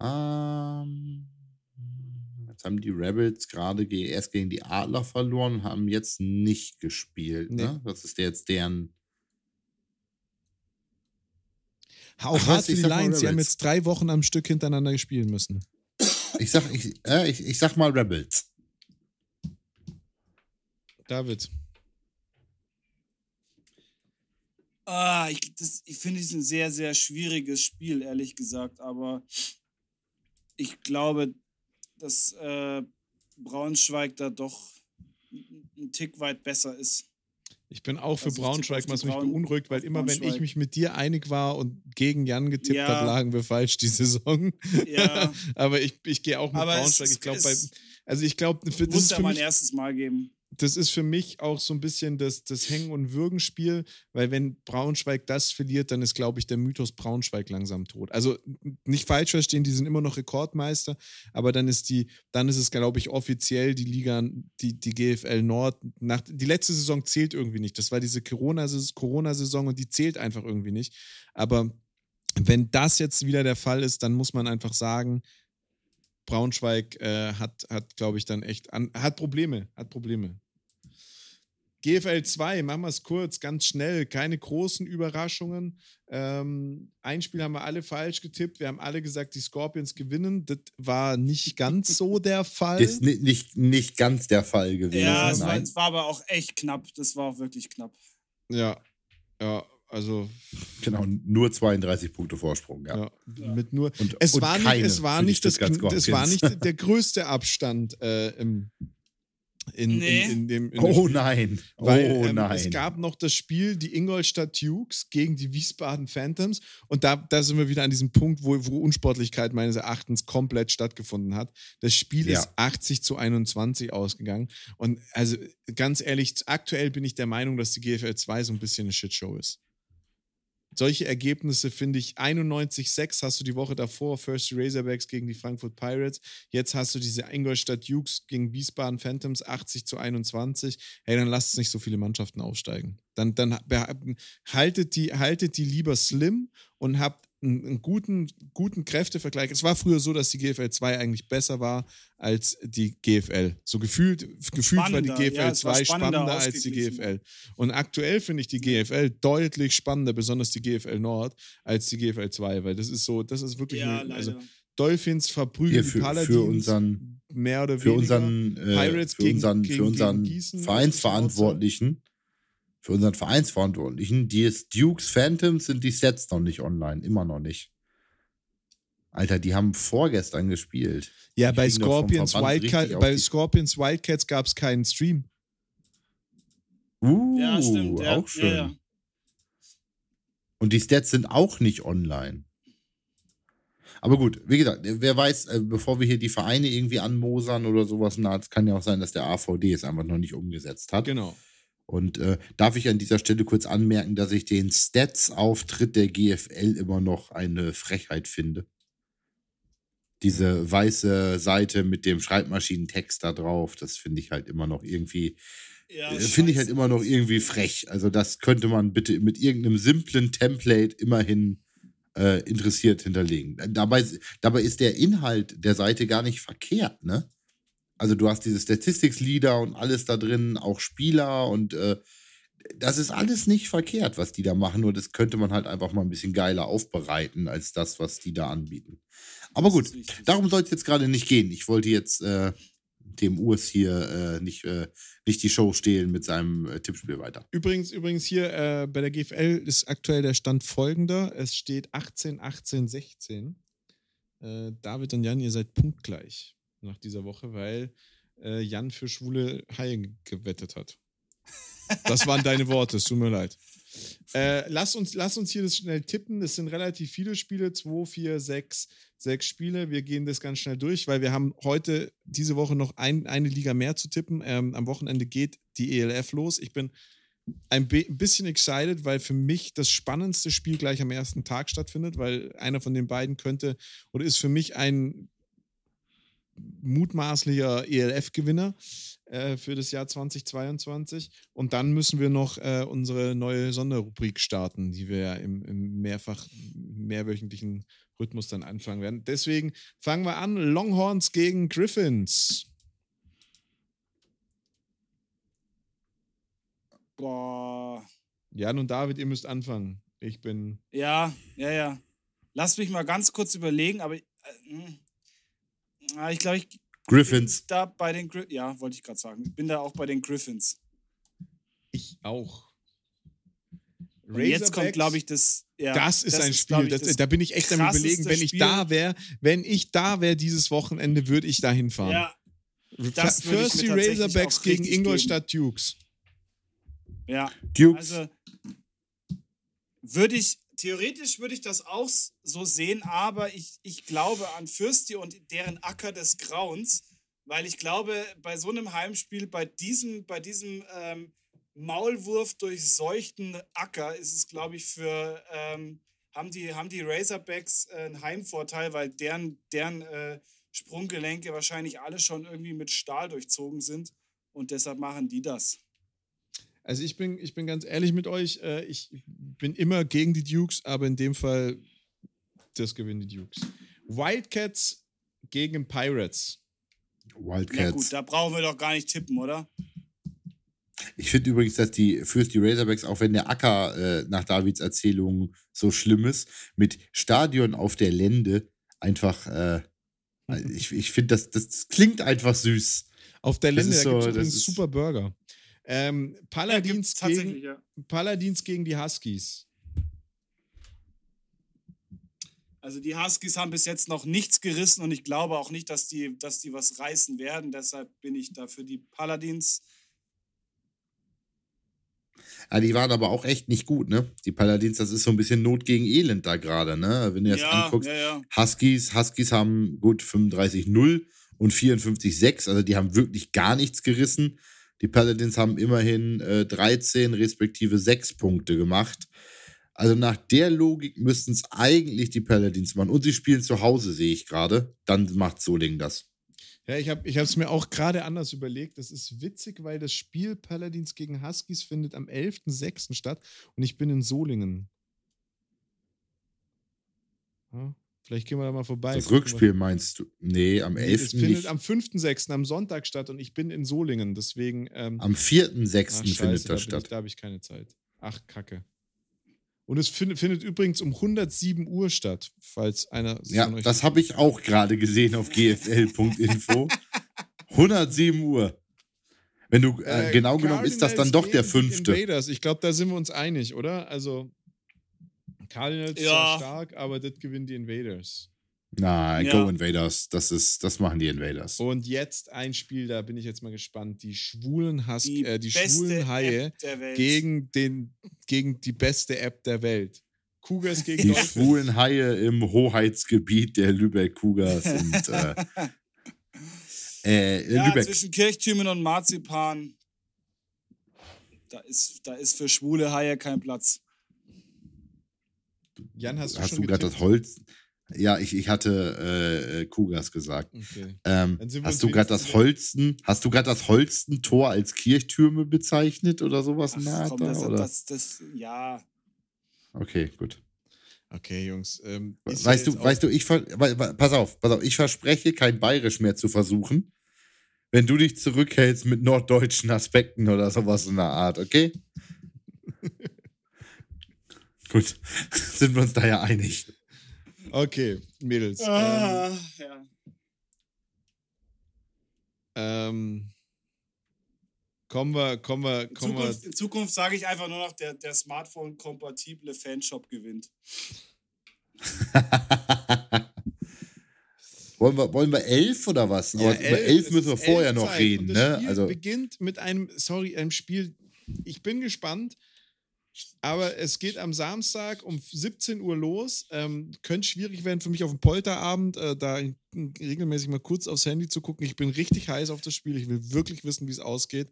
Ähm, haben die Rebels gerade ge erst gegen die Adler verloren, haben jetzt nicht gespielt. Ne? Das ist jetzt deren. Auch Ach, hart was, für die Lions. Sie haben jetzt drei Wochen am Stück hintereinander spielen müssen. Ich sag, ich, äh, ich, ich sag mal Rebels. David. Ah, ich, das, ich finde es ein sehr, sehr schwieriges Spiel, ehrlich gesagt. Aber ich glaube, dass äh, Braunschweig da doch ein Tick weit besser ist. Ich bin auch für Also Braunschweig, was mich Braun- beunruhigt, weil immer wenn ich mich mit dir einig war und gegen Jan getippt Ja. habe, lagen wir falsch die Saison. Ja, Aber ich, ich gehe auch mit Aber Braunschweig. ist- Ich glaube, Also ich glaube, das muss ja für mein erstes Mal geben. Das ist für mich auch so ein bisschen das, das Hängen- und Würgen-Spiel, weil wenn Braunschweig das verliert, dann ist, glaube ich, der Mythos Braunschweig langsam tot. Also nicht falsch verstehen, die sind immer noch Rekordmeister, aber dann ist die, dann ist es, glaube ich, offiziell die Liga, die, die GFL Nord. Nach, die letzte Saison zählt irgendwie nicht. Das war diese Corona-Saison Corona und die zählt einfach irgendwie nicht. Aber wenn das jetzt wieder der Fall ist, dann muss man einfach sagen, Braunschweig äh, hat, hat glaube ich, dann echt, an, hat Probleme, hat Probleme. GFL 2, machen wir es kurz, ganz schnell, keine großen Überraschungen. Ähm, ein Spiel haben wir alle falsch getippt. Wir haben alle gesagt, die Scorpions gewinnen. Das war nicht ganz so der Fall. Ist ni- nicht, nicht ganz der Fall gewesen. Ja, es war, es war aber auch echt knapp. Das war auch wirklich knapp. Ja, ja, also Genau, nur 32 Punkte Vorsprung, ja. ja, Ja. mit nur. Und, Es und war nicht, es war nicht, das, es war nicht der größte Abstand äh, im, in, Nee. in, in dem. In Oh Spiel. nein, Weil oh ähm, nein. es gab noch das Spiel, die Ingolstadt Dukes gegen die Wiesbaden Phantoms. Und da, da sind wir wieder an diesem Punkt, wo, wo Unsportlichkeit meines Erachtens komplett stattgefunden hat. Das Spiel Ja. ist 80 zu 21 ausgegangen. Und also ganz ehrlich, aktuell bin ich der Meinung, dass die GFL 2 so ein bisschen eine Shitshow ist. Solche Ergebnisse finde ich 91-6 hast du die Woche davor, First Razorbacks gegen die Frankfurt Pirates. Jetzt hast du diese Ingolstadt Dukes gegen Wiesbaden Phantoms 80 zu 21. Hey, dann lasst nicht so viele Mannschaften aufsteigen. Dann, dann haltet, die, haltet die lieber slim und habt einen, einen guten, guten Kräftevergleich. Es war früher so, dass die GFL 2 eigentlich besser war als die GFL. So gefühlt, gefühlt war die GFL ja, es war 2 spannender, spannender als die. GFL. Und aktuell finde ich die GFL deutlich spannender, besonders die GFL Nord, als die GFL 2, weil das ist so, das ist wirklich, Ja, eine, also Dolphins verprügeln Hier die für, Paladins. für unseren mehr oder für weniger. unseren, äh, Pirates für gegen- unseren, gegen- für unseren gegen Gießen, Vereinsverantwortlichen, für unseren Vereinsverantwortlichen, die ist Dukes Phantoms sind die Sets noch nicht online, immer noch nicht. Alter, die haben vorgestern gespielt. Ja, bei Scorpions, Wildcat, bei Scorpions Wildcats gab es keinen Stream. Uh, Ja, stimmt. Ja, auch schön. Ja, ja. Und die Stats sind auch nicht online. Aber gut, wie gesagt, wer weiß, äh, bevor wir hier die Vereine irgendwie anmosern oder sowas, na, es kann ja auch sein, dass der AVD es einfach noch nicht umgesetzt hat. Genau. Und äh, darf ich an dieser Stelle kurz anmerken, dass ich den Stats-Auftritt der GFL immer noch eine Frechheit finde. Diese weiße Seite mit dem Schreibmaschinentext da drauf, das finde ich halt immer noch irgendwie, Ja, äh, finde ich halt immer noch irgendwie frech. Also das könnte man bitte mit irgendeinem simplen Template immerhin äh, interessiert hinterlegen. Dabei, dabei ist der Inhalt der Seite gar nicht verkehrt, ne? Also du hast diese Statistics-Leader und alles da drin, auch Spieler und äh, das ist alles nicht verkehrt, was die da machen, nur das könnte man halt einfach mal ein bisschen geiler aufbereiten als das, was die da anbieten. Aber gut, darum soll es jetzt gerade nicht gehen. Ich wollte jetzt äh, dem Urs hier äh, nicht, äh, nicht die Show stehlen mit seinem äh, Tippspiel weiter. Übrigens, übrigens hier äh, bei der GFL ist aktuell der Stand folgender. Es steht 18, 18, 16. Äh, David und Jan, ihr seid punktgleich nach dieser Woche, weil äh, Jan für schwule Haie gewettet hat. Das waren deine Worte, es tut mir leid. Äh, lass, uns, lass uns hier das schnell tippen. Es sind relativ viele Spiele, 2, 4, 6, 6 Spiele. Wir gehen das ganz schnell durch, weil wir haben heute, diese Woche noch ein, eine Liga mehr zu tippen. Ähm, am Wochenende geht die ELF los. Ich bin ein bi- bisschen excited, weil für mich das spannendste Spiel gleich am ersten Tag stattfindet, weil einer von den beiden könnte oder ist für mich ein mutmaßlicher ELF-Gewinner äh, für das Jahr 2022. Und dann müssen wir noch äh, unsere neue Sonderrubrik starten, die wir ja im, im mehrfach mehrwöchentlichen Rhythmus dann anfangen werden. Deswegen fangen wir an. Longhorns gegen Griffins. Boah. Jan und David, ihr müsst anfangen. Ich bin. Ja, ja, ja. Lass mich mal ganz kurz überlegen, aber äh, hm. Ich glaube, ich bin Griffins. da bei den Gri ja, wollte ich gerade sagen. Ich bin da auch bei den Griffins. Ich auch. Und jetzt kommt, glaube ich, das. Ja, das ist ein glaub Spiel, ich, das, da bin ich echt am überlegen, wenn ich Spiel. da wäre, wenn ich da wäre dieses Wochenende, würde ich da hinfahren. Ja, das würde ich First die Razorbacks gegen Ingolstadt Dukes. ja. Dukes. Also würde ich, theoretisch würde ich das auch so sehen, aber ich, ich glaube an Fürsti und deren Acker des Grauens, weil ich glaube, bei so einem Heimspiel, bei diesem, bei diesem ähm, Maulwurf durchseuchten Acker ist es, glaube ich, für ähm, haben die, haben die Razorbacks äh, einen Heimvorteil, weil deren, deren äh, Sprunggelenke wahrscheinlich alle schon irgendwie mit Stahl durchzogen sind und deshalb machen die das. Also ich bin, ich bin ganz ehrlich mit euch, äh, ich bin immer gegen die Dukes, aber in dem Fall, das gewinnen die Dukes. Wildcats gegen Pirates. Ja Wildcats. gut, da brauchen wir doch gar nicht tippen, oder? Ich finde übrigens, dass die fürs die Razorbacks, auch wenn der Acker äh, nach Davids Erzählung so schlimm ist, mit Stadion auf der Lände einfach, äh, ich, ich finde, das, das klingt einfach süß. Auf der ist da so- gibt es das übrigens ist- super Burger. Ähm, Ja, Paladins, tatsächlich, gegen, ja. Paladins gegen die Huskies. Also die Huskies haben bis jetzt noch nichts gerissen und ich glaube auch nicht, dass die, dass die was reißen werden. Deshalb bin ich da für die Paladins. Ja, die waren aber auch echt nicht gut, ne? Die Paladins, das ist so ein bisschen Not gegen Elend da gerade, ne? Wenn du das Ja, anguckst. ja, ja. Huskies, Huskies haben gut 35-0 und 54-6, also die haben wirklich gar nichts gerissen. Die Paladins haben immerhin äh, 13 respektive 6 Punkte gemacht. Also nach der Logik müssten es eigentlich die Paladins machen. Und sie spielen zu Hause, sehe ich gerade. Dann macht Soling das. Ja, ich habe es mir auch gerade anders überlegt. Das ist witzig, weil das Spiel Paladins gegen Huskies findet am 11.06. statt und ich bin in Solingen. Ja, vielleicht gehen wir da mal vorbei. Das wir- Rückspiel meinst du? Nee, am Nee, 11. Es findet nicht. am 5.06. am Sonntag statt und ich bin in Solingen. Deswegen. Ähm, Am 4.6. ach, findet das da statt. Ich, da habe ich keine Zeit. Ach, Kacke. Und es findet, findet übrigens um 107 Uhr statt, falls einer Ja, das habe ich auch gerade gesehen auf gfl.info. 107 Uhr. Wenn du, äh, Äh, genau genommen, ist das dann doch der fünfte. Invaders. Ich glaube, da sind wir uns einig, oder? Also, Cardinals Ja. zwar stark, aber das gewinnen die Invaders. Na, Ja. Go Invaders. Das ist, das machen die Invaders. Und jetzt ein Spiel, da bin ich jetzt mal gespannt. Die schwulen Hus Die, äh, die beste schwulen Haie App der Welt. gegen, den, gegen die beste App der Welt. Cougars gegen Die Dolphins. schwulen Haie im Hoheitsgebiet der Lübeck Cougars sind äh, äh, ja, Lübeck. zwischen Kirchtürmen und Marzipan. Da ist, da ist für schwule Haie kein Platz. Jan, hast du Hast du gerade das? Holz? Ja, ich, ich hatte äh, äh, Cougars gesagt. Okay. Ähm, hast du gerade das Holsten, hast du gerade das Holsten-Tor als Kirchtürme bezeichnet oder sowas? in der Ach, Art komm, da, das, oder? das, das, ja. Okay, gut. Okay, Jungs. Ähm, Weißt du, weißt du, ich pass auf, pass auf, ich verspreche, kein Bayerisch mehr zu versuchen, wenn du dich zurückhältst mit norddeutschen Aspekten oder sowas in der Art, okay? Gut, sind wir uns da ja einig. Okay, Mädels. Ähm, Ah, ja. ähm, kommen wir, kommen wir, In kommen wir. Zukunft, in Zukunft sage ich einfach nur noch, der, der Smartphone-kompatible Fanshop gewinnt. wollen, wir, wollen wir elf oder was? Ja, Aber über elf müssen wir vorher elf noch Zeit reden, und das ne? Spiel Also, beginnt mit einem, sorry, einem Spiel. Ich bin gespannt, aber es geht am Samstag um 17 Uhr los. Ähm, könnte schwierig werden für mich auf dem Polterabend, äh, da regelmäßig mal kurz aufs Handy zu gucken. Ich bin richtig heiß auf das Spiel. Ich will wirklich wissen, wie es ausgeht.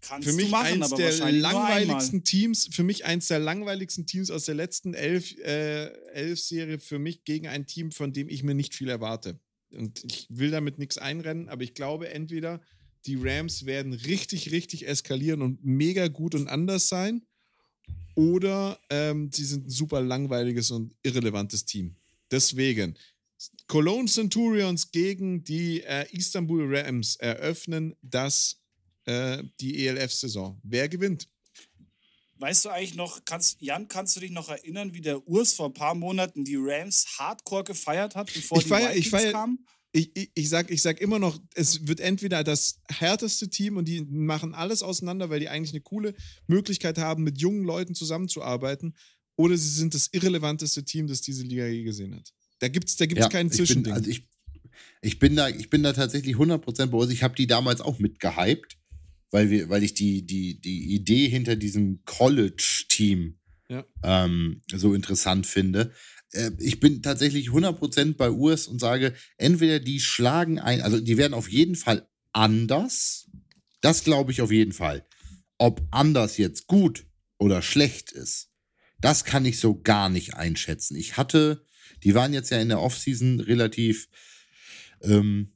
Kannst Für mich machen, eins aber der langweiligsten Teams, für mich eins der langweiligsten Teams aus der letzten elf, äh, elf Serie, für mich gegen ein Team, von dem ich mir nicht viel erwarte. Und ich will damit nichts einrennen, aber ich glaube, entweder die Rams werden richtig, richtig eskalieren und mega gut und anders sein, oder ähm, sie sind ein super langweiliges und irrelevantes Team. Deswegen, Cologne Centurions gegen die äh, Istanbul Rams eröffnen das äh, die ELF-Saison. Wer gewinnt? Weißt du eigentlich noch, kannst, Jan, kannst du dich noch erinnern, wie der Urs vor ein paar Monaten die Rams hardcore gefeiert hat, bevor Ich die feier- ich Vikings feier- kamen? Ich, ich, ich, sag, ich sag immer noch, es wird entweder das härteste Team und die machen alles auseinander, weil die eigentlich eine coole Möglichkeit haben, mit jungen Leuten zusammenzuarbeiten, oder sie sind das irrelevanteste Team, das diese Liga je gesehen hat. Da gibt es da gibt's keinen ich Zwischending. also ich, ich, bin da, ich bin da tatsächlich 100% bei uns. Ich habe die damals auch mitgehypt, weil, wir, weil ich die, die, die Idee hinter diesem College-Team Ja. ähm, so interessant finde. Äh, ich bin tatsächlich 100% bei Urs und sage, entweder die schlagen ein, also die werden auf jeden Fall anders. Das glaube ich auf jeden Fall. Ob anders jetzt gut oder schlecht ist, das kann ich so gar nicht einschätzen. Ich hatte, die waren jetzt ja in der Offseason relativ, ähm,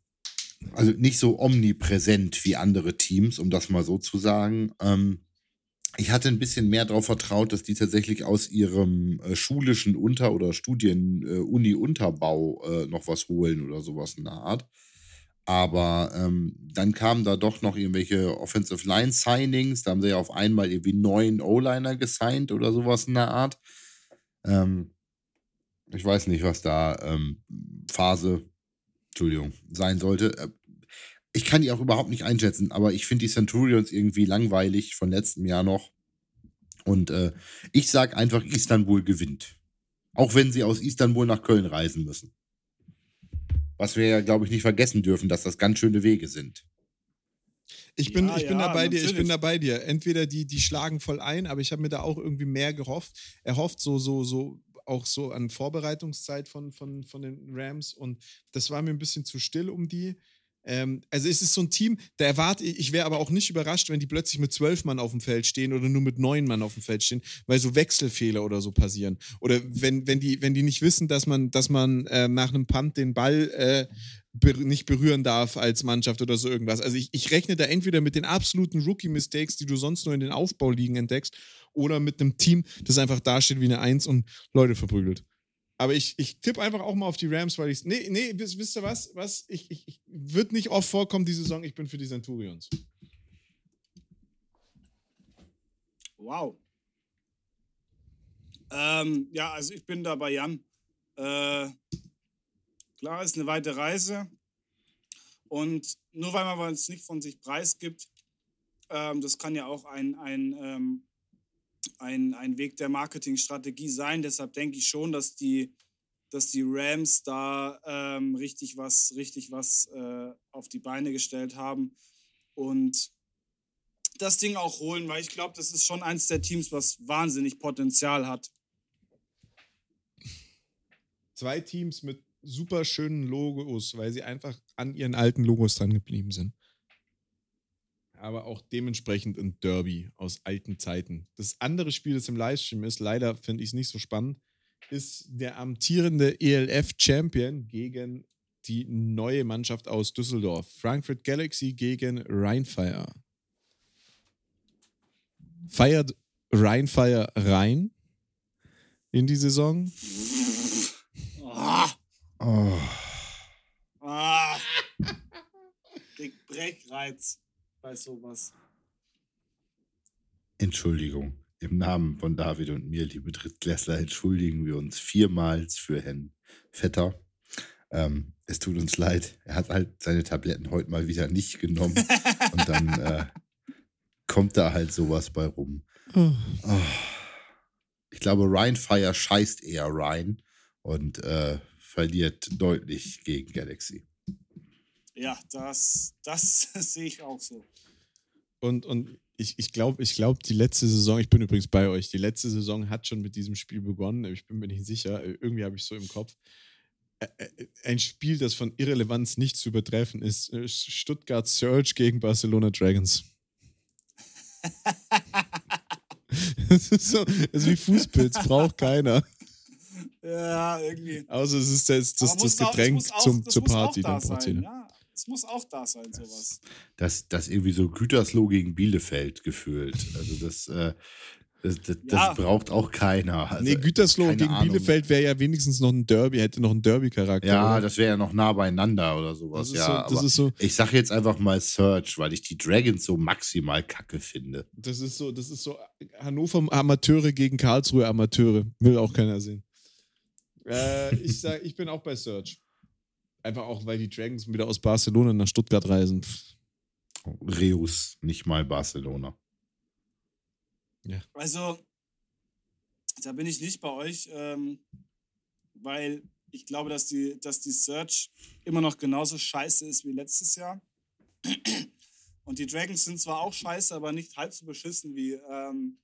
also nicht so omnipräsent wie andere Teams, um das mal so zu sagen. Ähm, ich hatte ein bisschen mehr darauf vertraut, dass die tatsächlich aus ihrem äh, schulischen Unter- oder Studien-Uni-Unterbau äh, noch was holen oder sowas in der Art. Aber ähm, dann kamen da doch noch irgendwelche Offensive Line Signings. Da haben sie ja auf einmal irgendwie neun O-Liner gesigned oder sowas in der Art. Ähm, ich weiß nicht, was da ähm, Phase, Entschuldigung, sein sollte. Ich kann die auch überhaupt nicht einschätzen, aber ich finde die Centurions irgendwie langweilig von letztem Jahr noch. Und äh, ich sag einfach, Istanbul gewinnt. Auch wenn sie aus Istanbul nach Köln reisen müssen. Was wir ja, glaube ich, nicht vergessen dürfen, dass das ganz schöne Wege sind. Ich bin, Ja, ich bin ja, da bei dir, ich bin natürlich. da bei dir. Entweder die, die schlagen voll ein, aber ich habe mir da auch irgendwie mehr gehofft. Erhofft, so, so, so, auch so an Vorbereitungszeit von, von, von den Rams und das war mir ein bisschen zu still um die. Ähm, also es ist so ein Team, da erwarte ich, ich wäre aber auch nicht überrascht, wenn die plötzlich mit zwölf Mann auf dem Feld stehen oder nur mit neun Mann auf dem Feld stehen, weil so Wechselfehler oder so passieren. Oder wenn, wenn, die, wenn die nicht wissen, dass man, dass man äh, nach einem Punt den Ball äh, ber nicht berühren darf als Mannschaft oder so irgendwas. Also ich, ich rechne da entweder mit den absoluten Rookie-Mistakes, die du sonst nur in den Aufbauligen entdeckst, oder mit einem Team, das einfach dasteht wie eine Eins und Leute verprügelt. Aber ich, ich tippe einfach auch mal auf die Rams, weil ich Nee, nee, wisst, wisst ihr was? was? Ich, ich, ich wird nicht oft vorkommen, die Saison. Ich bin für die Centurions. Wow. Ähm, ja, also ich bin da bei Jan. Äh, klar, ist eine weite Reise. Und nur weil man es nicht von sich preisgibt, ähm, das kann ja auch ein, ein, ähm, ein, ein Weg der Marketingstrategie sein. Deshalb denke ich schon, dass die, dass die Rams da ähm, richtig was, richtig was äh, auf die Beine gestellt haben und das Ding auch holen, weil ich glaube, das ist schon eins der Teams, was wahnsinnig Potenzial hat. Zwei Teams mit super schönen Logos, weil sie einfach an ihren alten Logos dran geblieben sind. Aber auch dementsprechend ein Derby aus alten Zeiten. Das andere Spiel, das im Livestream ist, leider finde ich es nicht so spannend, ist der amtierende ELF-Champion gegen die neue Mannschaft aus Düsseldorf. Frankfurt Galaxy gegen Rheinfire. Feiert Rheinfire rein in die Saison? Ah, Oh, ah. Krieg Breckreiz bei sowas. Entschuldigung. Im Namen von David und mir, liebe Drittklässler, entschuldigen wir uns vielmals für Herrn Vetter. Ähm, es tut uns leid. Er hat halt seine Tabletten heute mal wieder nicht genommen. und dann äh, kommt da halt sowas bei rum. Oh. Oh. Ich glaube, Ryan Fire scheißt eher Ryan und äh, verliert deutlich gegen Galaxy. Ja, das, das sehe ich auch so. Und, und ich, ich glaube, ich glaub, die letzte Saison, ich bin übrigens bei euch, die letzte Saison hat schon mit diesem Spiel begonnen. Ich bin mir nicht sicher, irgendwie habe ich so im Kopf. Ein Spiel, das von Irrelevanz nicht zu übertreffen ist: äh, Stuttgart Surge gegen Barcelona Dragons. Das ist, so, das ist wie Fußpilz, braucht keiner. Ja, irgendwie. Außer es ist das, das, das muss auch- Getränk muss auch- zum, das zur Party. da Dann braucht jeder. Ja, es muss auch da sein, sowas. Das, das irgendwie so Gütersloh gegen Bielefeld gefühlt. Also das, äh, das, das, Ja. das braucht auch keiner. Also, nee, Gütersloh gegen Ahnung. Bielefeld wäre ja wenigstens noch ein Derby, hätte noch einen Derby-Charakter. Ja, oder? das wäre ja noch nah beieinander oder sowas. das ist, ja, so, das aber ist so, ich sage jetzt einfach mal Search, weil ich die Dragons so maximal kacke finde. Das ist so, das ist so Hannover Amateure gegen Karlsruhe Amateure. Will auch keiner sehen. Äh, ich sag, ich bin auch bei Search. Einfach auch, weil die Dragons wieder aus Barcelona nach Stuttgart reisen. Reus, nicht mal Barcelona. Also, da bin ich nicht bei euch, ähm, weil ich glaube, dass die, dass die Search immer noch genauso scheiße ist wie letztes Jahr. Und die Dragons sind zwar auch scheiße, aber nicht halb so beschissen wie, ähm,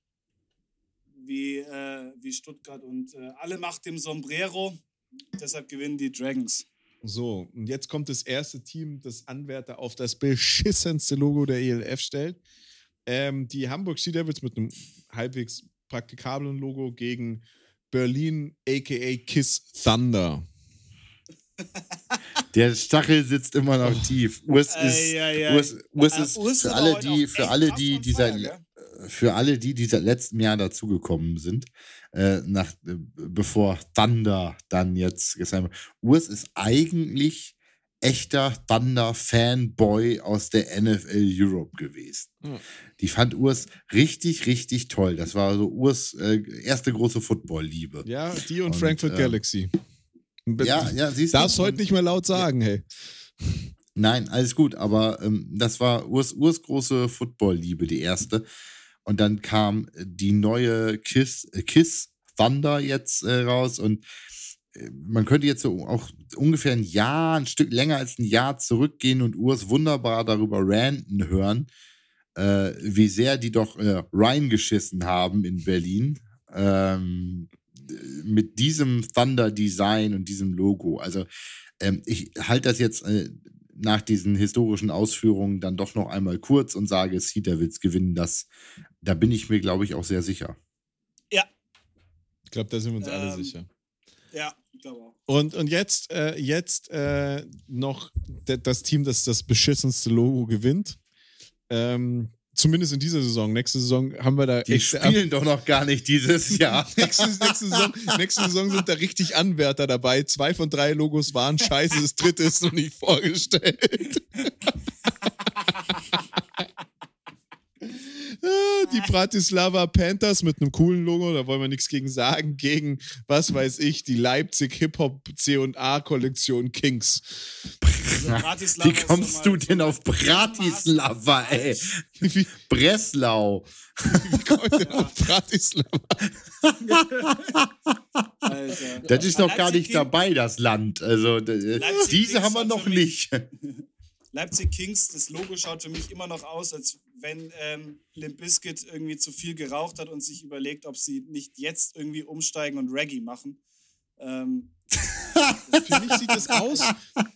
wie, äh, wie Stuttgart. Und äh, alle macht dem Sombrero. Deshalb gewinnen die Dragons. So, und jetzt kommt das erste Team, das Anwärter auf das beschissenste Logo der ELF stellt. Ähm, die Hamburg Sea Devils mit einem halbwegs praktikablen Logo gegen Berlin, aka Kiss Thunder. Der Stachel sitzt immer noch tief. Urs ist. Urs, Urs Äh, ist Urs für alle, die, für alle, die, die gell? Für alle die, die seit letztem Jahr dazugekommen sind, äh, nach, äh, bevor Thunder dann jetzt gesagt haben, Urs ist eigentlich echter Thunder-Fanboy aus der NFL Europe gewesen. Ja. Die fand Urs richtig, richtig toll. Das war so Urs äh, erste große Football-Liebe. Ja, die und, Und, Frankfurt ähm, Galaxy. Ja, ja, siehst du. Darfst heute nicht mehr laut sagen, hey. Nein, alles gut, aber ähm, das war Urs, Urs große Football-Liebe, die erste. Und dann kam die neue Kiss, äh, Kiss Thunder jetzt äh, raus und äh, man könnte jetzt so auch ungefähr ein Jahr, ein Stück länger als ein Jahr zurückgehen und Urs wunderbar darüber ranten hören, äh, wie sehr die doch äh, reingeschissen haben in Berlin. Ähm, mit diesem Thunder-Design und diesem Logo. Also ähm, ich halte das jetzt äh, nach diesen historischen Ausführungen dann doch noch einmal kurz und sage, Sea Devils gewinnen das. Da bin ich mir, glaube ich, auch sehr sicher. Ich glaube, da sind wir uns alle Ähm, sicher. Ja, ich glaube auch. Und, und jetzt, äh, jetzt äh, noch das Team, das das beschissenste Logo gewinnt. Ähm, zumindest in dieser Saison. Nächste Saison haben wir da Die echt- spielen doch noch gar nicht dieses Jahr. nächste, nächste, Saison, nächste Saison sind da richtig Anwärter dabei. Zwei von drei Logos waren scheiße, das dritte ist noch nicht vorgestellt. Ah, die Bratislava Panthers mit einem coolen Logo, da wollen wir nichts gegen sagen, gegen, was weiß ich, die Leipzig Hip-Hop C&A Kollektion Kings. Also Wie kommst du denn auf Bratislava, ey? Wie, Breslau. wie kommt denn auf Bratislava? Alter. Das ist noch gar nicht King- dabei, das Land. Also, Leipzig diese haben wir noch nicht. Leipzig Kings, das Logo schaut für mich immer noch aus, als wenn ähm, Limp Bizkit irgendwie zu viel geraucht hat und sich überlegt, ob sie nicht jetzt irgendwie umsteigen und Reggae machen. Ähm, Für mich sieht das aus,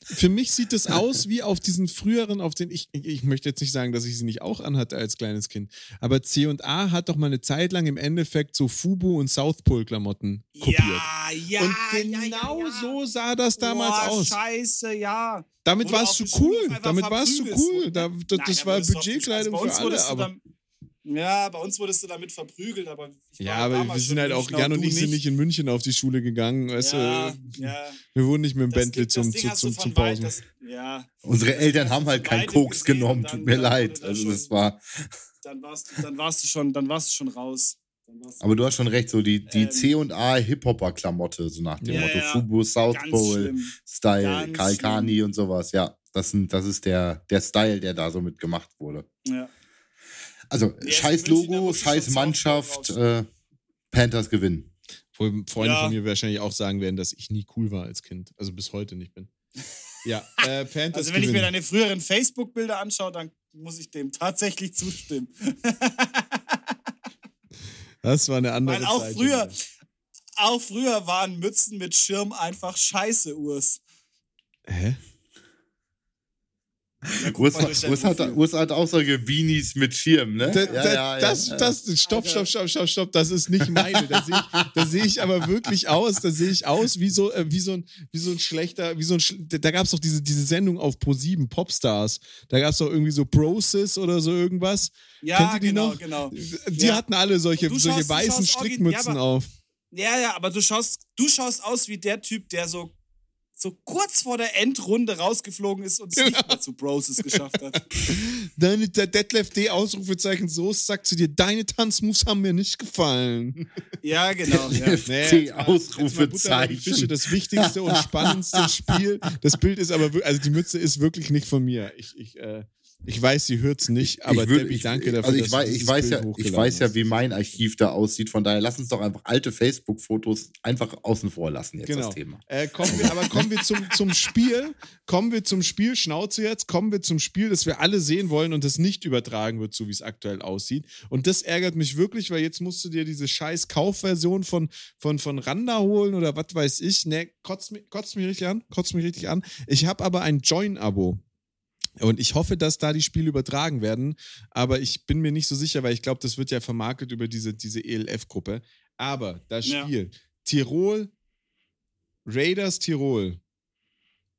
für mich sieht das aus wie auf diesen früheren, auf den ich, ich möchte jetzt nicht sagen, dass ich sie nicht auch anhatte als kleines Kind, aber C&A hat doch mal eine Zeit lang im Endeffekt so Fubu und South Pole Klamotten kopiert. Ja, ja, und genau ja, ja. so sah das damals Boah, aus. Scheiße, ja. Damit warst du cool. Damit warst du cool. Da, da, Nein, das da war Budgetkleidung für alle. Aber, ja, bei uns wurdest du damit verprügelt, aber ich war ja, aber wir sind halt auch, Münchner Jan und ich sind nicht in München auf die Schule gegangen. Weißt ja, du, ja. wir wurden nicht mit dem Das Bentley zum, das zum, von zum weit- Pausen. das- Ja, Unsere Eltern haben halt keinen Koks gesehen genommen, und tut dann- mir dann leid. Also schon- das war. dann warst, du, dann warst du schon, dann warst du schon raus. Dann Aber du hast schon recht, so die, die Ähm, C und A Hip-Hopper-Klamotte, so nach dem Ja, Motto. Fubu, South Pole. Style, Ganz Kalkani und sowas, ja. Das, sind, das ist der, der Style, der da so mit gemacht wurde. Ja. Also, ist scheiß Logo, scheiß Mannschaft, äh, Panthers gewinnen. Wo Freunde Ja. von mir wahrscheinlich auch sagen werden, dass ich nie cool war als Kind. Also bis heute nicht bin. Ja, äh, Panthers Also wenn ich mir gewinnen. deine früheren Facebook-Bilder anschaue, dann muss ich dem tatsächlich zustimmen. Das war eine andere Weil auch Zeit. früher, auch früher waren Mützen mit Schirm einfach scheiße, Urs. Hä? Ja, Urs, Urs, hat. Urs hat auch solche Beanies mit Schirm, ne? Da, da, das, das, stopp, stopp, stopp, stopp, stopp, das ist nicht meine. Da sehe ich, da sehe ich aber wirklich aus, da sehe ich aus wie so, äh, wie so ein, wie so ein schlechter, wie so ein, da gab es doch diese, diese Sendung auf Pro7, Popstars. Da gab es doch irgendwie so Brosis oder so irgendwas. Ja, Kennt ihr die genau, noch? genau. Die Ja. hatten alle solche, solche schaust- weißen schaust Strickmützen ja, aber- auf. Ja, ja, aber du schaust, du schaust aus wie der Typ, der so, so kurz vor der Endrunde rausgeflogen ist und es nicht mehr zu Broses geschafft hat. Deine der Detlef D. Ausrufezeichen so sagt zu dir, deine Tanzmoves haben mir nicht gefallen. Ja, genau. Ja. Mal Butter bei die Ausrufezeichen. Fische, das wichtigste und spannendste Spiel. Das Bild ist aber, also die Mütze ist wirklich nicht von mir. Ich, ich, äh, ich weiß, sie hört's nicht, aber ich, würd, Debbie, ich, danke dafür. also ich weiß, ich weiß ja, ich weiß ja, wie mein Archiv da aussieht. Von daher lass uns doch einfach alte Facebook-Fotos einfach außen vor lassen jetzt Genau. das Thema. Äh, kommen wir, aber kommen wir zum, zum Spiel. Kommen wir zum Spiel. Schnauze jetzt. Kommen wir zum Spiel, das wir alle sehen wollen und das nicht übertragen wird, so wie es aktuell aussieht. Und das ärgert mich wirklich, weil jetzt musst du dir diese scheiß Kaufversion von, von, von Randa holen oder was weiß ich. Ne, kotzt mich, kotzt mich richtig an. Kotzt mich richtig an. Ich habe aber ein Join-Abo. Und ich hoffe, dass da die Spiele übertragen werden. Aber ich bin mir nicht so sicher, weil ich glaube, das wird ja vermarktet über diese, diese ELF-Gruppe. Aber das Ja. Spiel Tirol, Raiders Tirol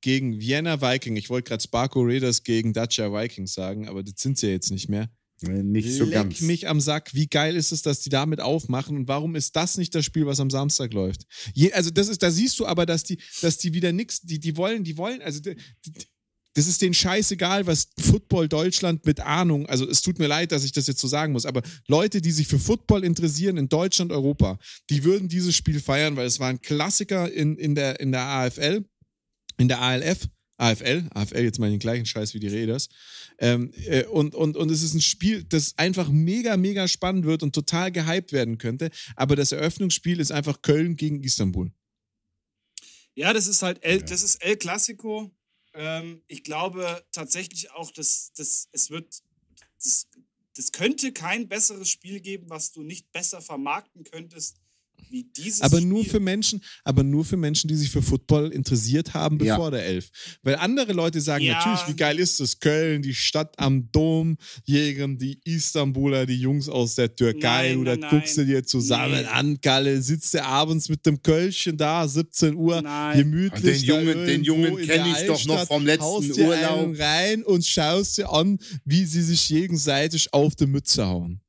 gegen Vienna Viking. Ich wollte gerade Sparko Raiders gegen Dacia Vikings sagen, aber das sind sie ja jetzt nicht mehr. Nicht so Leck ganz. mich am Sack. Wie geil ist es, dass die damit aufmachen und warum ist das nicht das Spiel, was am Samstag läuft? Je, also das ist, da siehst du aber, dass die, dass die wieder nix, die, die wollen, die wollen, also die, die, das ist denen scheißegal, was Football Deutschland mit Ahnung, also es tut mir leid, dass ich das jetzt so sagen muss, aber Leute, die sich für Football interessieren in Deutschland, Europa, die würden dieses Spiel feiern, weil es war ein Klassiker in, in, der, in der AFL, in der ALF, AFL, AFL, jetzt mal den gleichen Scheiß wie die Raiders. Ähm, äh, und, und, und es ist ein Spiel, das einfach mega, mega spannend wird und total gehypt werden könnte. Aber das Eröffnungsspiel ist einfach Köln gegen Istanbul. Ja, das ist halt El, das ist El Clasico. Ähm, ich glaube tatsächlich auch, dass, dass es wird, das, das könnte kein besseres Spiel geben, was du nicht besser vermarkten könntest wie dieses Aber Spiel. nur für Menschen, aber nur für Menschen, die sich für Football interessiert haben, Ja. bevor der Elf. Weil andere Leute sagen Ja. natürlich, wie geil ist das? Köln, die Stadt am Dom, jägen die Istanbuler, die Jungs aus der Türkei, Nein, oder nein, guckst du nein. dir zusammen Nee. an, Galle, sitzt du abends mit dem Kölschchen da, 17 Uhr, Nein. gemütlich. Den Jungen- den Jungen in kenn der ich doch noch Altstadt, vom letzten haust dir Urlaub. einen rein und schaust dir an, wie sie sich gegenseitig auf die Mütze hauen.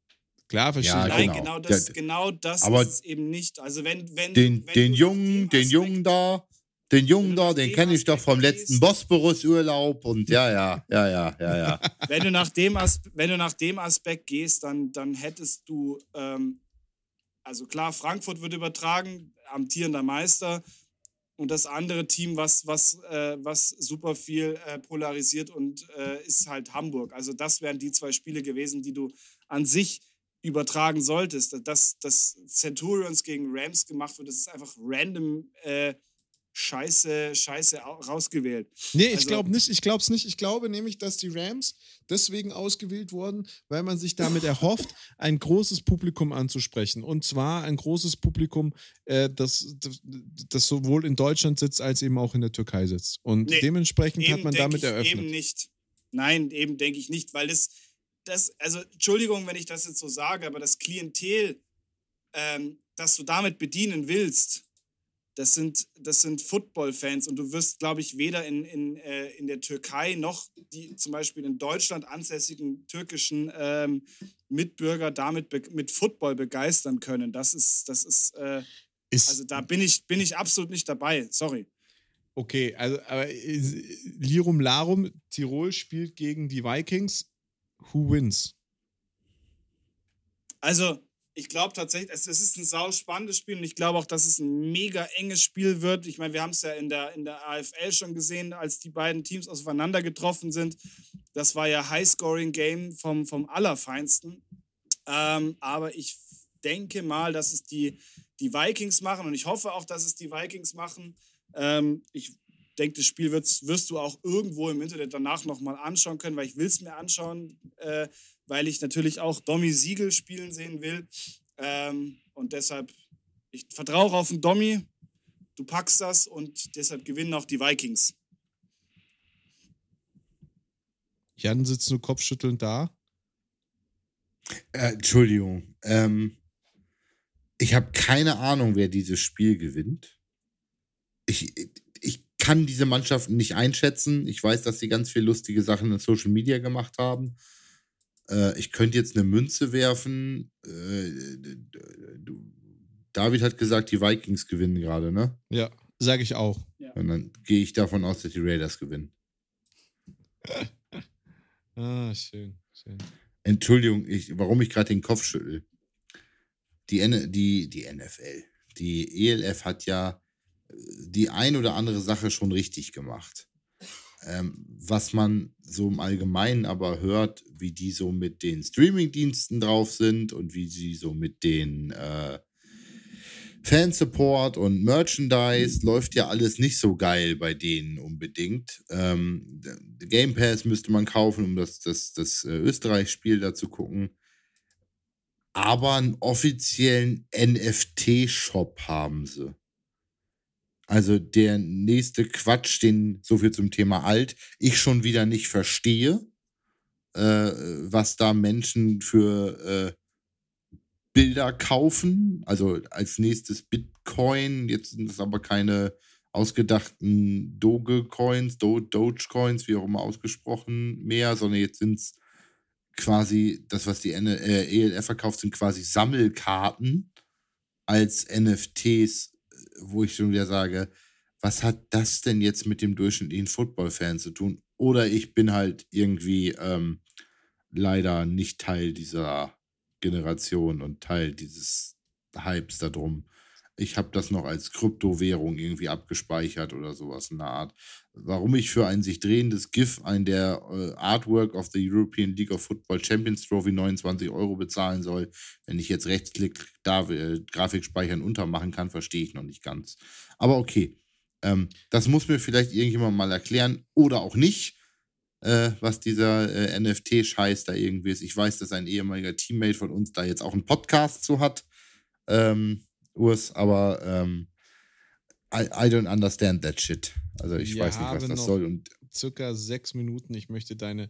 Klar, verstehe Ja, ich. Nein, genau. genau, das, genau das aber ist es eben nicht. Also wenn, wenn Den, wenn den Jungen, den Jungen da, Den Jungen da, den kenne ich doch vom letzten Bosporus-Urlaub und ja, ja, ja, ja, ja, ja. wenn, du nach dem wenn du nach dem Aspekt gehst, dann, dann hättest du, ähm, also klar, Frankfurt wird übertragen, amtierender Meister. Und das andere Team, was, was, äh, was super viel äh, polarisiert und äh, ist halt Hamburg. Also das wären die zwei Spiele gewesen, die du an sich übertragen solltest. Dass, dass Centurions gegen Rams gemacht wird, das ist einfach random äh, scheiße, scheiße rausgewählt. Nee, ich also, glaube nicht. Ich glaube es nicht. Ich glaube nämlich, dass die Rams deswegen ausgewählt wurden, weil man sich damit erhofft, ein großes Publikum anzusprechen. Und zwar ein großes Publikum, äh, das, das, das, sowohl in Deutschland sitzt, als eben auch in der Türkei sitzt. Und nee, dementsprechend hat man damit eröffnet. Eben nicht. Nein, eben denke ich nicht, weil das, das, also Entschuldigung, wenn ich das jetzt so sage, aber das Klientel, ähm, das du damit bedienen willst, das sind, das sind Football-Fans und du wirst, glaube ich, weder in, in, äh, in der Türkei noch die zum Beispiel in Deutschland ansässigen türkischen ähm, Mitbürger damit mit Football begeistern können. Das ist, das ist, äh, ist, also da bin ich, bin ich absolut nicht dabei. Sorry. Okay, also aber äh, Lirum Larum, Tirol spielt gegen die Vikings. Who wins? Also, ich glaube tatsächlich, es, ist ein sau spannendes Spiel und ich glaube auch, dass es ein mega enges Spiel wird. Ich meine, wir haben es ja in der, in der AFL schon gesehen, als die beiden Teams aufeinander getroffen sind. Das war ja High-Scoring-Game vom, vom Allerfeinsten. Ähm, aber ich denke mal, dass es die, die Vikings machen und ich hoffe auch, dass es die Vikings machen. Ähm, ich denke, das Spiel wirst, wirst du auch irgendwo im Internet danach nochmal anschauen können, weil ich will es mir anschauen. Äh, weil ich natürlich auch Domi Siegel spielen sehen will. Ähm, und deshalb, ich vertraue auf den Domi. Du packst das und deshalb gewinnen auch die Vikings. Jan sitzt nur kopfschüttelnd da. Äh, Entschuldigung. Ähm, ich habe keine Ahnung, wer dieses Spiel gewinnt. Ich, ich kann diese Mannschaften nicht einschätzen. Ich weiß, dass sie ganz viele lustige Sachen in Social Media gemacht haben. Äh, ich könnte jetzt eine Münze werfen. Äh, David hat gesagt, die Vikings gewinnen gerade, ne? Ja, sage ich auch. Ja. Und dann gehe ich davon aus, dass die Raiders gewinnen. ah, schön, schön. Entschuldigung, ich, warum ich gerade den Kopf schüttel. Die, N die, die NFL, die ELF hat ja die ein oder andere Sache schon richtig gemacht. Ähm, was man so im Allgemeinen aber hört, wie die so mit den Streaming-Diensten drauf sind und wie sie so mit den äh, Fansupport und Merchandise läuft ja alles nicht so geil bei denen unbedingt. Ähm, Game Pass müsste man kaufen, um das, das, das äh, Österreich-Spiel da zu gucken. Aber einen offiziellen NFT-Shop haben sie. Also der nächste Quatsch, den so viel zum Thema alt, ich schon wieder nicht verstehe, äh, was da Menschen für äh, Bilder kaufen. Also als nächstes Bitcoin, jetzt sind es aber keine ausgedachten Doge-Coins, Do Doge-Coins, wie auch immer ausgesprochen, mehr, sondern jetzt sind es quasi, das, was die N äh, ELF verkauft, sind quasi Sammelkarten als NFTs wo ich schon wieder sage, was hat das denn jetzt mit dem durchschnittlichen Football-Fan zu tun? Oder ich bin halt irgendwie ähm, leider nicht Teil dieser Generation und Teil dieses Hypes darum ich habe das noch als Kryptowährung irgendwie abgespeichert oder sowas in der Art. Warum ich für ein sich drehendes GIF ein der äh, Artwork of the European League of Football Champions Trophy 29 Euro bezahlen soll, wenn ich jetzt Rechtsklick da äh, Grafik speichern untermachen kann, verstehe ich noch nicht ganz. Aber okay, ähm, das muss mir vielleicht irgendjemand mal erklären oder auch nicht, äh, was dieser äh, NFT-Scheiß da irgendwie ist. Ich weiß, dass ein ehemaliger Teammate von uns da jetzt auch einen Podcast zu hat. Ähm, Urs, aber ähm, I, I don't understand that shit. Also ich Wir weiß nicht, was das soll. Und circa sechs Minuten. Ich möchte deine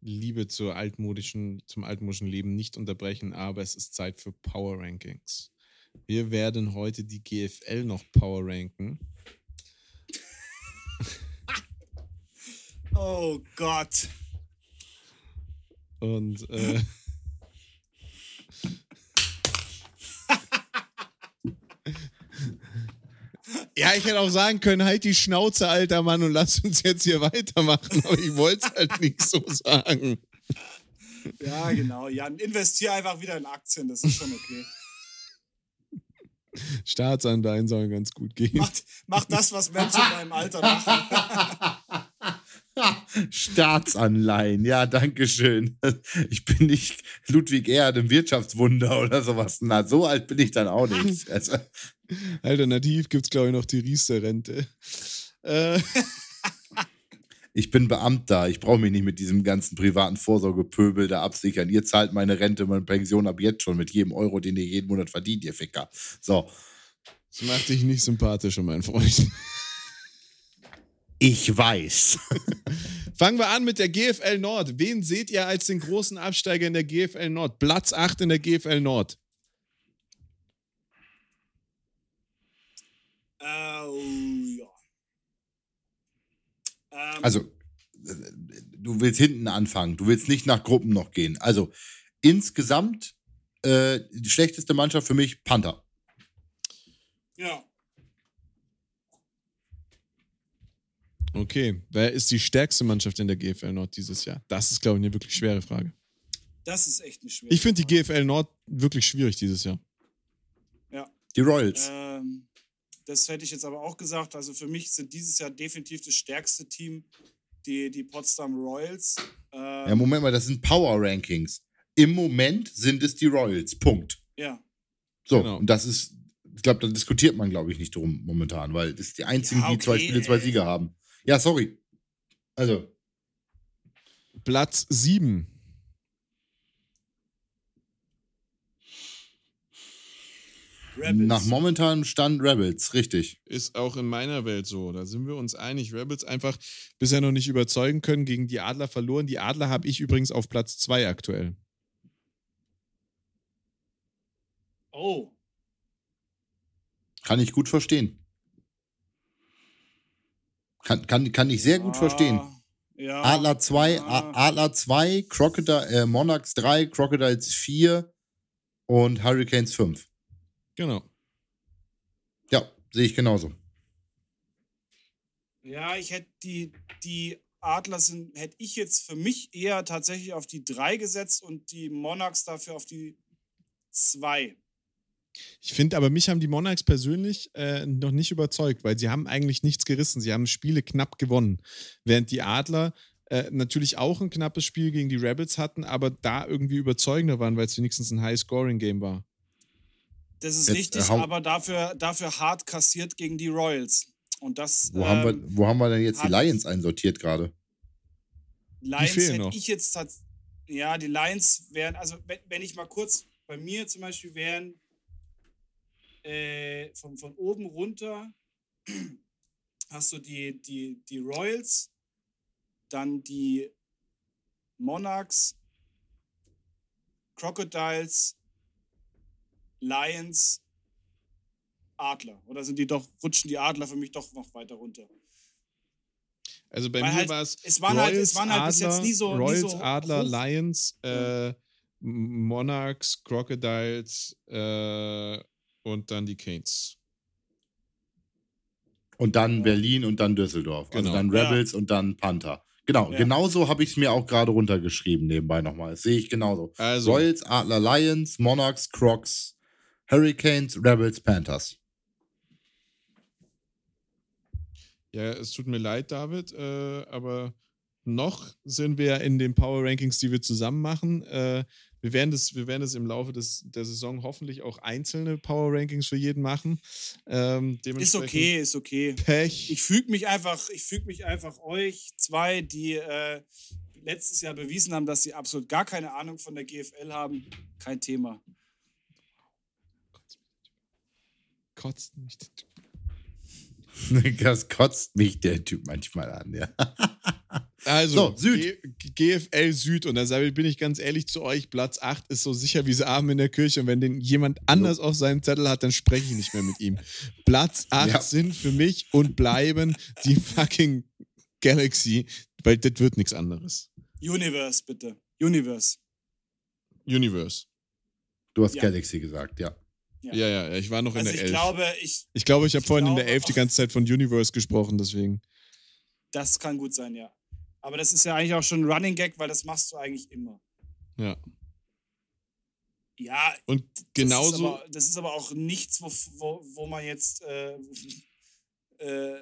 Liebe zur altmodischen, zum altmodischen Leben nicht unterbrechen, aber es ist Zeit für Power Rankings. Wir werden heute die GFL noch Power ranken. oh Gott. Und äh, Ja, ich hätte auch sagen können, halt die Schnauze, alter Mann, und lass uns jetzt hier weitermachen. Aber ich wollte es halt nicht so sagen. Ja, genau. Jan, investier einfach wieder in Aktien, das ist schon okay. Staatsanleihen sollen ganz gut gehen. Mach, mach das, was Menschen in deinem Alter machen. Staatsanleihen, ja, danke schön. Ich bin nicht Ludwig Erd im Wirtschaftswunder oder sowas. Na, so alt bin ich dann auch nicht. Also, Alternativ gibt es, glaube ich, noch die Riester-Rente. Äh, ich bin Beamter. Ich brauche mich nicht mit diesem ganzen privaten Vorsorgepöbel da absichern. Ihr zahlt meine Rente, meine Pension ab jetzt schon mit jedem Euro, den ihr jeden Monat verdient, ihr Ficker. So, das macht dich nicht sympathischer, mein Freund. ich weiß. Fangen wir an mit der GFL Nord. Wen seht ihr als den großen Absteiger in der GFL Nord? Platz 8 in der GFL Nord. Äh, oh, ja. Ähm, Also, äh, du willst hinten anfangen. Du willst nicht nach Gruppen noch gehen. Also, insgesamt äh, die schlechteste Mannschaft für mich Panther. ja. Okay, wer ist die stärkste Mannschaft in der GFL Nord dieses Jahr? Das ist, glaube ich, eine wirklich schwere Frage. Das ist echt eine schwere Ich finde die. GFL Nord wirklich schwierig dieses Jahr. Die Royals. Ähm, das hätte ich jetzt aber auch gesagt. Also für mich sind dieses Jahr definitiv das stärkste Team die, die Potsdam Royals. Ähm, ja, Moment mal, das sind Power Rankings. Im Moment sind es die Royals. Punkt. ja. So, Genau. und das ist, ich glaube, da diskutiert man, glaube ich, nicht drum momentan, weil das ist die einzigen, Ja, die zwei okay, Spiele, zwei. Siege haben. Ja, sorry. Also, Platz 7. Rebels. nach momentanem Stand Rebels, richtig. Ist auch in meiner Welt so. Da sind wir uns einig. Rebels einfach bisher noch nicht überzeugen können, gegen die Adler verloren. Die Adler habe ich übrigens auf Platz 2 aktuell. oh. Kann ich gut verstehen. Kann, kann, kann ich sehr gut verstehen. Ah, Ja. Adler 2, Ah. Adler 2, Crocodile, äh, Monarchs 3, Crocodiles 4 und Hurricanes 5. Genau. Ja, sehe ich genauso. Ja, ich hätte die, die Adler sind, hätte ich jetzt für mich eher tatsächlich auf die 3 gesetzt und die Monarchs dafür auf die 2. Ich finde aber, mich haben die Monarchs persönlich äh, noch nicht überzeugt, weil sie haben eigentlich nichts gerissen. Sie haben Spiele knapp gewonnen. Während die Adler äh, natürlich auch ein knappes Spiel gegen die Rebels hatten, aber da irgendwie überzeugender waren, weil es wenigstens ein High-Scoring-Game war. Das ist Jetzt, richtig, äh, hau- aber dafür, dafür hart kassiert gegen die Royals. Und das Wo, haben, ähm, wir, wo haben wir denn jetzt die Lions einsortiert gerade? Lions fehlen hätte noch. ich jetzt tats- ja, die Lions wären, also wenn, wenn ich mal kurz bei mir zum Beispiel wären, äh, von, von oben runter hast du die, die, die Royals, dann die Monarchs, Crocodiles, Lions, Adler. Oder sind die doch, rutschen die Adler für mich doch noch weiter runter? Also bei Weil mir halt, war es es waren halt- es waren halt bis jetzt nie so- nie Royals, so Adler, hoch. Lions, äh, Monarchs, Crocodiles äh, und dann die Canes. Und dann Berlin und dann Düsseldorf. Genau. Also dann Ja. Rebels und dann Panther. Genau, Ja. genauso habe ich es mir auch gerade runtergeschrieben nebenbei nochmal. Das sehe ich genauso. Also, Royals, Adler, Lions, Monarchs, Crocs, Hurricanes, Rebels, Panthers. ja, es tut mir leid, David, äh, aber noch sind wir in den Power Rankings, die wir zusammen machen. Äh, wir, werden das, wir werden das im Laufe des, der Saison hoffentlich auch einzelne Power Rankings für jeden machen. Ähm, Ist okay, ist okay. Pech. Ich füge mich einfach, ich füge mich einfach euch zwei, die äh, letztes Jahr bewiesen haben, dass sie absolut gar keine Ahnung von der GFL haben. Kein Thema. Kotzt mich. Das kotzt mich der Typ manchmal an, ja. Also, So, Süd. G GFL Süd. Und da bin ich ganz ehrlich zu euch, Platz 8 ist so sicher wie Abend in der Kirche. Und wenn den jemand anders auf seinem Zettel hat, dann spreche ich nicht mehr mit ihm. Platz 8 Ja. sind für mich und bleiben die fucking Galaxy, weil das wird nichts anderes. Universe, bitte. Universe. Universe. Du hast Ja. Galaxy gesagt, ja. Ja, ja, ja ich war noch also in der ich 11. glaube, ich, ich glaube, ich habe vorhin in der glaube 11 die ganze Zeit von Universe gesprochen, deswegen. das kann gut sein, ja. Aber das ist ja eigentlich auch schon ein Running Gag, weil das machst du eigentlich immer. Ja. Ja, Und Das ist, genauso. aber, das ist aber auch nichts, wo, wo, wo man jetzt, äh, äh,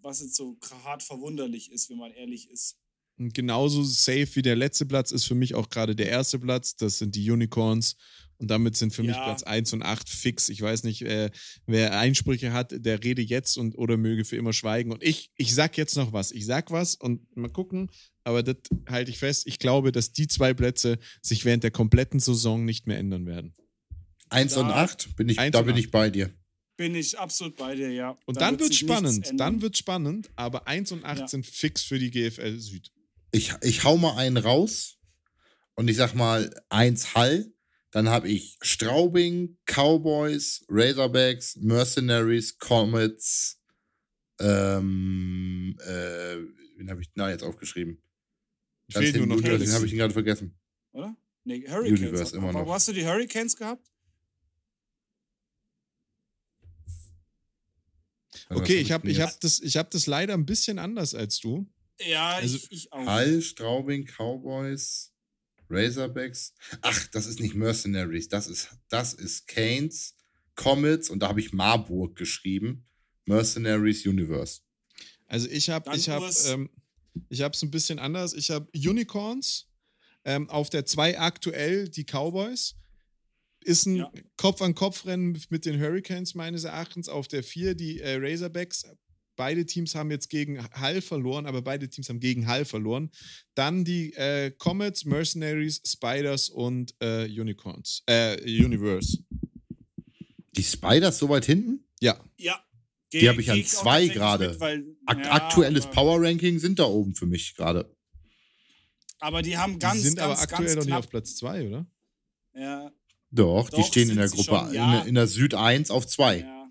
was jetzt so hart verwunderlich ist, wenn man ehrlich ist. Und genauso safe wie der letzte Platz ist für mich auch gerade der erste Platz. Das sind die Unicorns. Und damit sind für mich Ja. Platz 1 und 8 fix. Ich weiß nicht, äh, wer Einsprüche hat, der rede jetzt und oder möge für immer schweigen. Und ich, ich sag jetzt noch was. Ich sag was und mal gucken. Aber das halte ich fest. Ich glaube, dass die zwei Plätze sich während der kompletten Saison nicht mehr ändern werden. Eins Da- und acht, bin ich, Eins da bin acht. ich bei dir. Bin ich absolut bei dir, ja. Und Da dann wird nichts spannend. Dann wird spannend. Aber 1 und 8 Ja. sind fix für die GFL Süd. Ich, ich hau mal einen raus und ich sag mal eins Hall. Dann habe ich Straubing, Cowboys, Razorbacks, Mercenaries, Comets. Ähm, äh, wen habe ich da jetzt aufgeschrieben? Ganz Fehlt nur noch Universe, den habe ich ihn gerade vergessen. Oder? Nee, Hurricanes. Universe immer noch. hast du die Hurricanes gehabt? Okay, ich habe ich hab das, ich hab das leider ein bisschen anders als du. Ja, Also, ich, ich auch. Hall, Straubing, Cowboys, Razorbacks. Ach, das ist nicht Mercenaries, das ist, das ist Canes, Comets und da habe ich Marburg geschrieben. Mercenaries Universe. Also ich habe ich habe ähm, ich habe es ein bisschen anders. Ich habe Unicorns ähm, auf der 2 aktuell die Cowboys. Ist ein Ja. Kopf-an-Kopf-Rennen mit den Hurricanes meines Erachtens. Auf der 4 die äh, Razorbacks. Beide Teams haben jetzt gegen Hall verloren, aber beide Teams haben gegen Hall verloren. Dann die äh, Comets, Mercenaries, Spiders und äh, Unicorns. Äh, Universe. Die Spiders so weit hinten? Ja. Ja. Die habe ich an zwei gerade. mit, weil- Ak ja, aktuelles Power Ranking sind da oben für mich gerade. Aber die haben Die ganz, sind ganz, aber aktuell ganz noch nicht auf Platz 2, oder? Ja, Doch, die Doch, stehen in der Gruppe, schon, in, ja. der- in der Süd 1 auf 2. ja,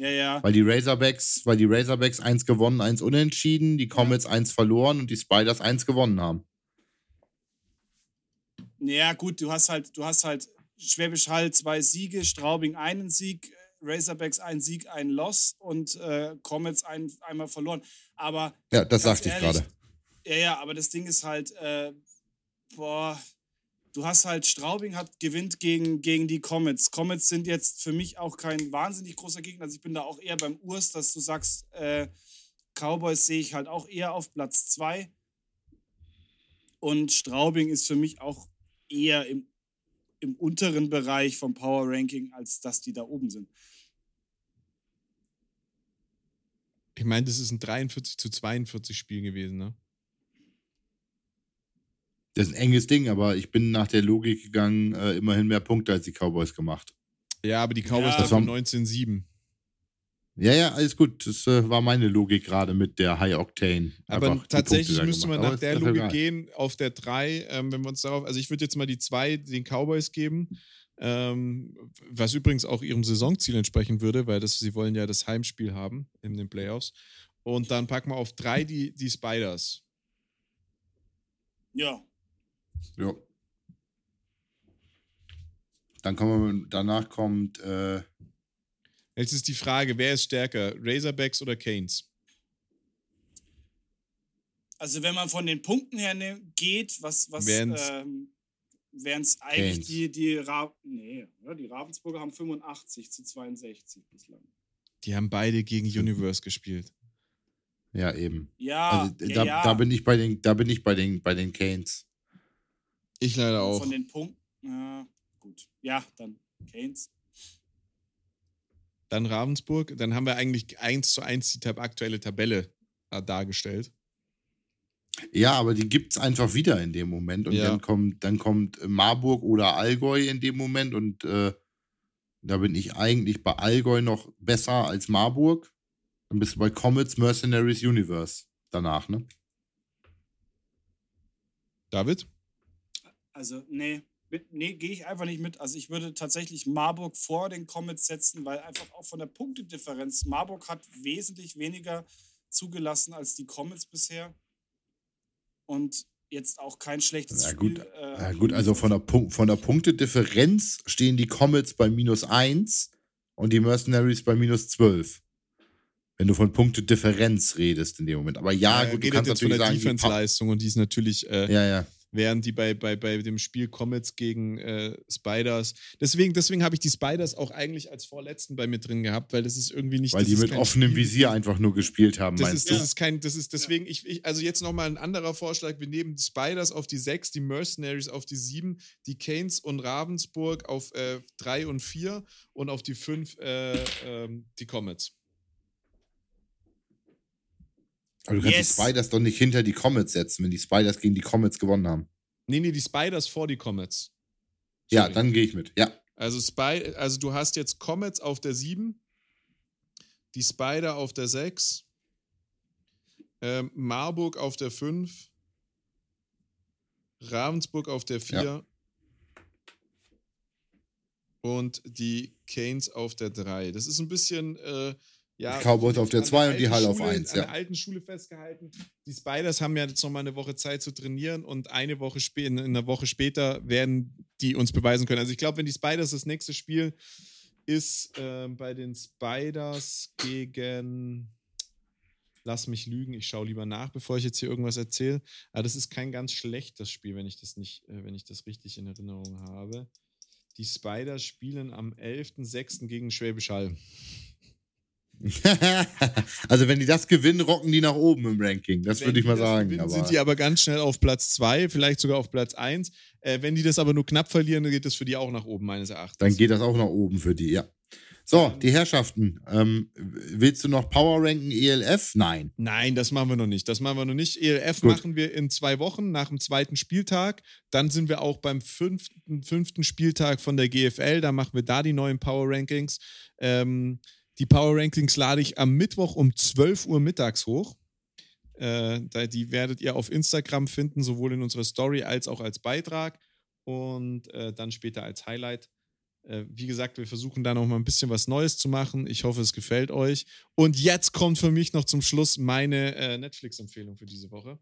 ja, ja. Weil die Razorbacks, weil die Razorbacks 1 gewonnen, 1 unentschieden, die Comets 1 verloren und die Spiders 1 gewonnen haben. Ja, gut, du hast halt, du hast halt Schwäbisch Hall zwei Siege, Straubing einen Sieg, Razorbacks einen Sieg, einen Loss und äh, Comets ein, einmal verloren. Aber Ja, das sagte ich gerade. Ja, ja, aber das Ding ist halt, äh, boah, du hast halt, Straubing hat gewinnt gegen, gegen die Comets. Comets sind jetzt für mich auch kein wahnsinnig großer Gegner. Also ich bin da auch eher beim Urs, dass du sagst, äh, Cowboys sehe ich halt auch eher auf Platz 2. Und Straubing ist für mich auch eher im, im unteren Bereich vom Power Ranking, als dass die da oben sind. Ich meine, das ist ein 43 zu 42 Spiel gewesen, ne? Das ist ein enges Ding, aber ich bin nach der Logik gegangen, äh, immerhin mehr Punkte als die Cowboys gemacht. Ja, aber die Cowboys Ja, das war- 19-7. Ja, ja, alles gut. Das äh, war meine Logik gerade mit der High Octane. Aber tatsächlich müsste man nach der Logik egal. gehen, auf der 3, ähm, wenn wir uns darauf, also ich würde jetzt mal die 2 den Cowboys geben, ähm, was übrigens auch ihrem Saisonziel entsprechen würde, weil das, sie wollen ja das Heimspiel haben in den Playoffs. Und dann packen wir auf 3 die, die Spiders. Ja, Ja. Dann kommen wir, danach kommt, äh, Jetzt ist die Frage, wer ist stärker, Razorbacks oder Canes? Also wenn man von den Punkten her ne, geht, was, was ähm, wären es eigentlich Canes. die, die, Ra nee, ja, die Ravensburger haben 85 zu 62 bislang. Die haben beide gegen Universe gespielt. ja, eben. Ja, also, ja, da, ja. da bin ich bei den, da bin ich bei den, bei den Canes. Ich leider auch. Von den Punkten, ja, gut. Ja, dann Canes. Dann Ravensburg. Dann haben wir eigentlich eins zu eins die tab aktuelle Tabelle äh, dargestellt. Ja, aber die gibt es einfach wieder in dem Moment. Und Ja. dann kommt, dann kommt Marburg oder Allgäu in dem Moment. Und äh, da bin ich eigentlich bei Allgäu noch besser als Marburg. Dann bist du bei Comets Mercenaries Universe danach, ne? David? Also, nee, nee, gehe ich einfach nicht mit. Also ich würde tatsächlich Marburg vor den Comets setzen, weil einfach auch von der Punktedifferenz, Marburg hat wesentlich weniger zugelassen als die Comets bisher. Und jetzt auch kein schlechtes Ja, Spiel. gut. äh, Ja, gut, also von der, Punkt, von der Punktedifferenz stehen die Comets bei minus 1 und die Mercenaries bei minus 12. Wenn du von Punktedifferenz redest in dem Moment. Aber ja, er gut, du kannst jetzt von natürlich der sagen, Defense-Leistung und die ist natürlich, äh, ja, ja. Während die bei, bei, bei dem Spiel Comets gegen äh, Spiders. Deswegen, deswegen habe ich die Spiders auch eigentlich als vorletzten bei mir drin gehabt, weil das ist irgendwie nicht. Weil die mit offenem Spiel. Visier einfach nur gespielt haben, Das meinst ist, du? das ist kein, das ist deswegen, ich, ich, also jetzt nochmal ein anderer Vorschlag. Wir nehmen die Spiders auf die 6, die Mercenaries auf die 7, die Canes und Ravensburg auf 3 und 4 und auf die 5 äh, ähm, die Comets. Aber du kannst Yes. die Spiders doch nicht hinter die Comets setzen, wenn die Spiders gegen die Comets gewonnen haben. Nee, nee, die Spiders vor die Comets. Ja, Sorry. dann gehe ich mit. Ja. Also, Spy, also du hast jetzt Comets auf der 7, die Spider auf der 6, ähm, Marburg auf der 5, Ravensburg auf der 4 Ja. und die Canes auf der 3. Das ist ein bisschen, äh, ja. Die Cowboys auf der an zwei und die Halle auf Schule- eins, An ja. der alten Schule festgehalten. Die Spiders haben ja jetzt noch mal eine Woche Zeit zu trainieren und eine Woche später, in einer Woche später werden die uns beweisen können. Also ich glaube, wenn die Spiders das nächste Spiel ist ähm, bei den Spiders gegen Lass mich lügen, ich schaue lieber nach, bevor ich jetzt hier irgendwas erzähle. Aber das ist kein ganz schlechtes Spiel, wenn ich das nicht, äh, wenn ich das richtig in Erinnerung habe. Die Spiders spielen am 11.06. gegen Schwäbisch Hall. also wenn die das gewinnen, rocken die nach oben im Ranking. Das würde ich mal sagen. gewinnen, Aber sind die aber ganz schnell auf Platz 2, vielleicht sogar auf Platz 1. Äh, wenn die das aber nur knapp verlieren, dann geht das für die auch nach oben, meines Erachtens. dann geht das auch nach oben für die, ja. So, die Herrschaften. Ähm, willst du noch Power ranken ELF? Nein. Nein, das machen wir noch nicht. Das machen wir noch nicht. ELF Gut. machen wir in zwei Wochen nach dem zweiten Spieltag. Dann sind wir auch beim fünften, fünften Spieltag von der GFL. Da machen wir da die neuen Power Rankings. Ähm, die Power Rankings lade ich am Mittwoch um 12 Uhr mittags hoch. Äh, die werdet ihr auf Instagram finden, sowohl in unserer Story als auch als Beitrag und äh, dann später als Highlight. Äh, wie gesagt, wir versuchen da noch mal ein bisschen was Neues zu machen. Ich hoffe, es gefällt euch. Und jetzt kommt für mich noch zum Schluss meine äh, Netflix-Empfehlung für diese Woche.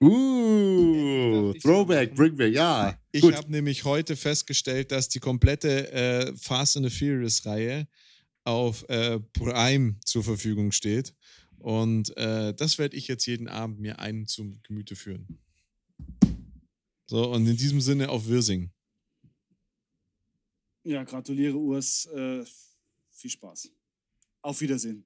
Uh, Throwback, bring me, ja. Ich habe nämlich heute festgestellt, dass die komplette äh, Fast and the Furious-Reihe auf äh, Prime zur Verfügung steht. Und äh, das werde ich jetzt jeden Abend mir einen zum Gemüte führen. So, und in diesem Sinne auf Wirsing. Ja, gratuliere Urs. Äh, viel Spaß. Auf Wiedersehen.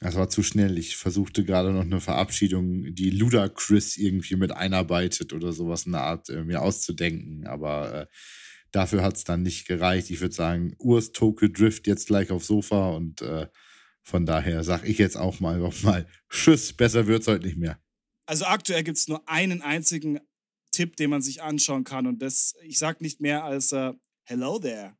Das war zu schnell. Ich versuchte gerade noch eine Verabschiedung, die Ludacris irgendwie mit einarbeitet oder sowas in der Art äh, mir auszudenken. Aber äh, dafür hat es dann nicht gereicht. Ich würde sagen, Urs Tokyo Drift jetzt gleich aufs Sofa und äh, von daher sage ich jetzt auch mal noch mal Tschüss, besser wird's heute nicht mehr. Also aktuell gibt es nur einen einzigen Tipp, den man sich anschauen kann. Und das, ich sag nicht mehr als äh, Hello there.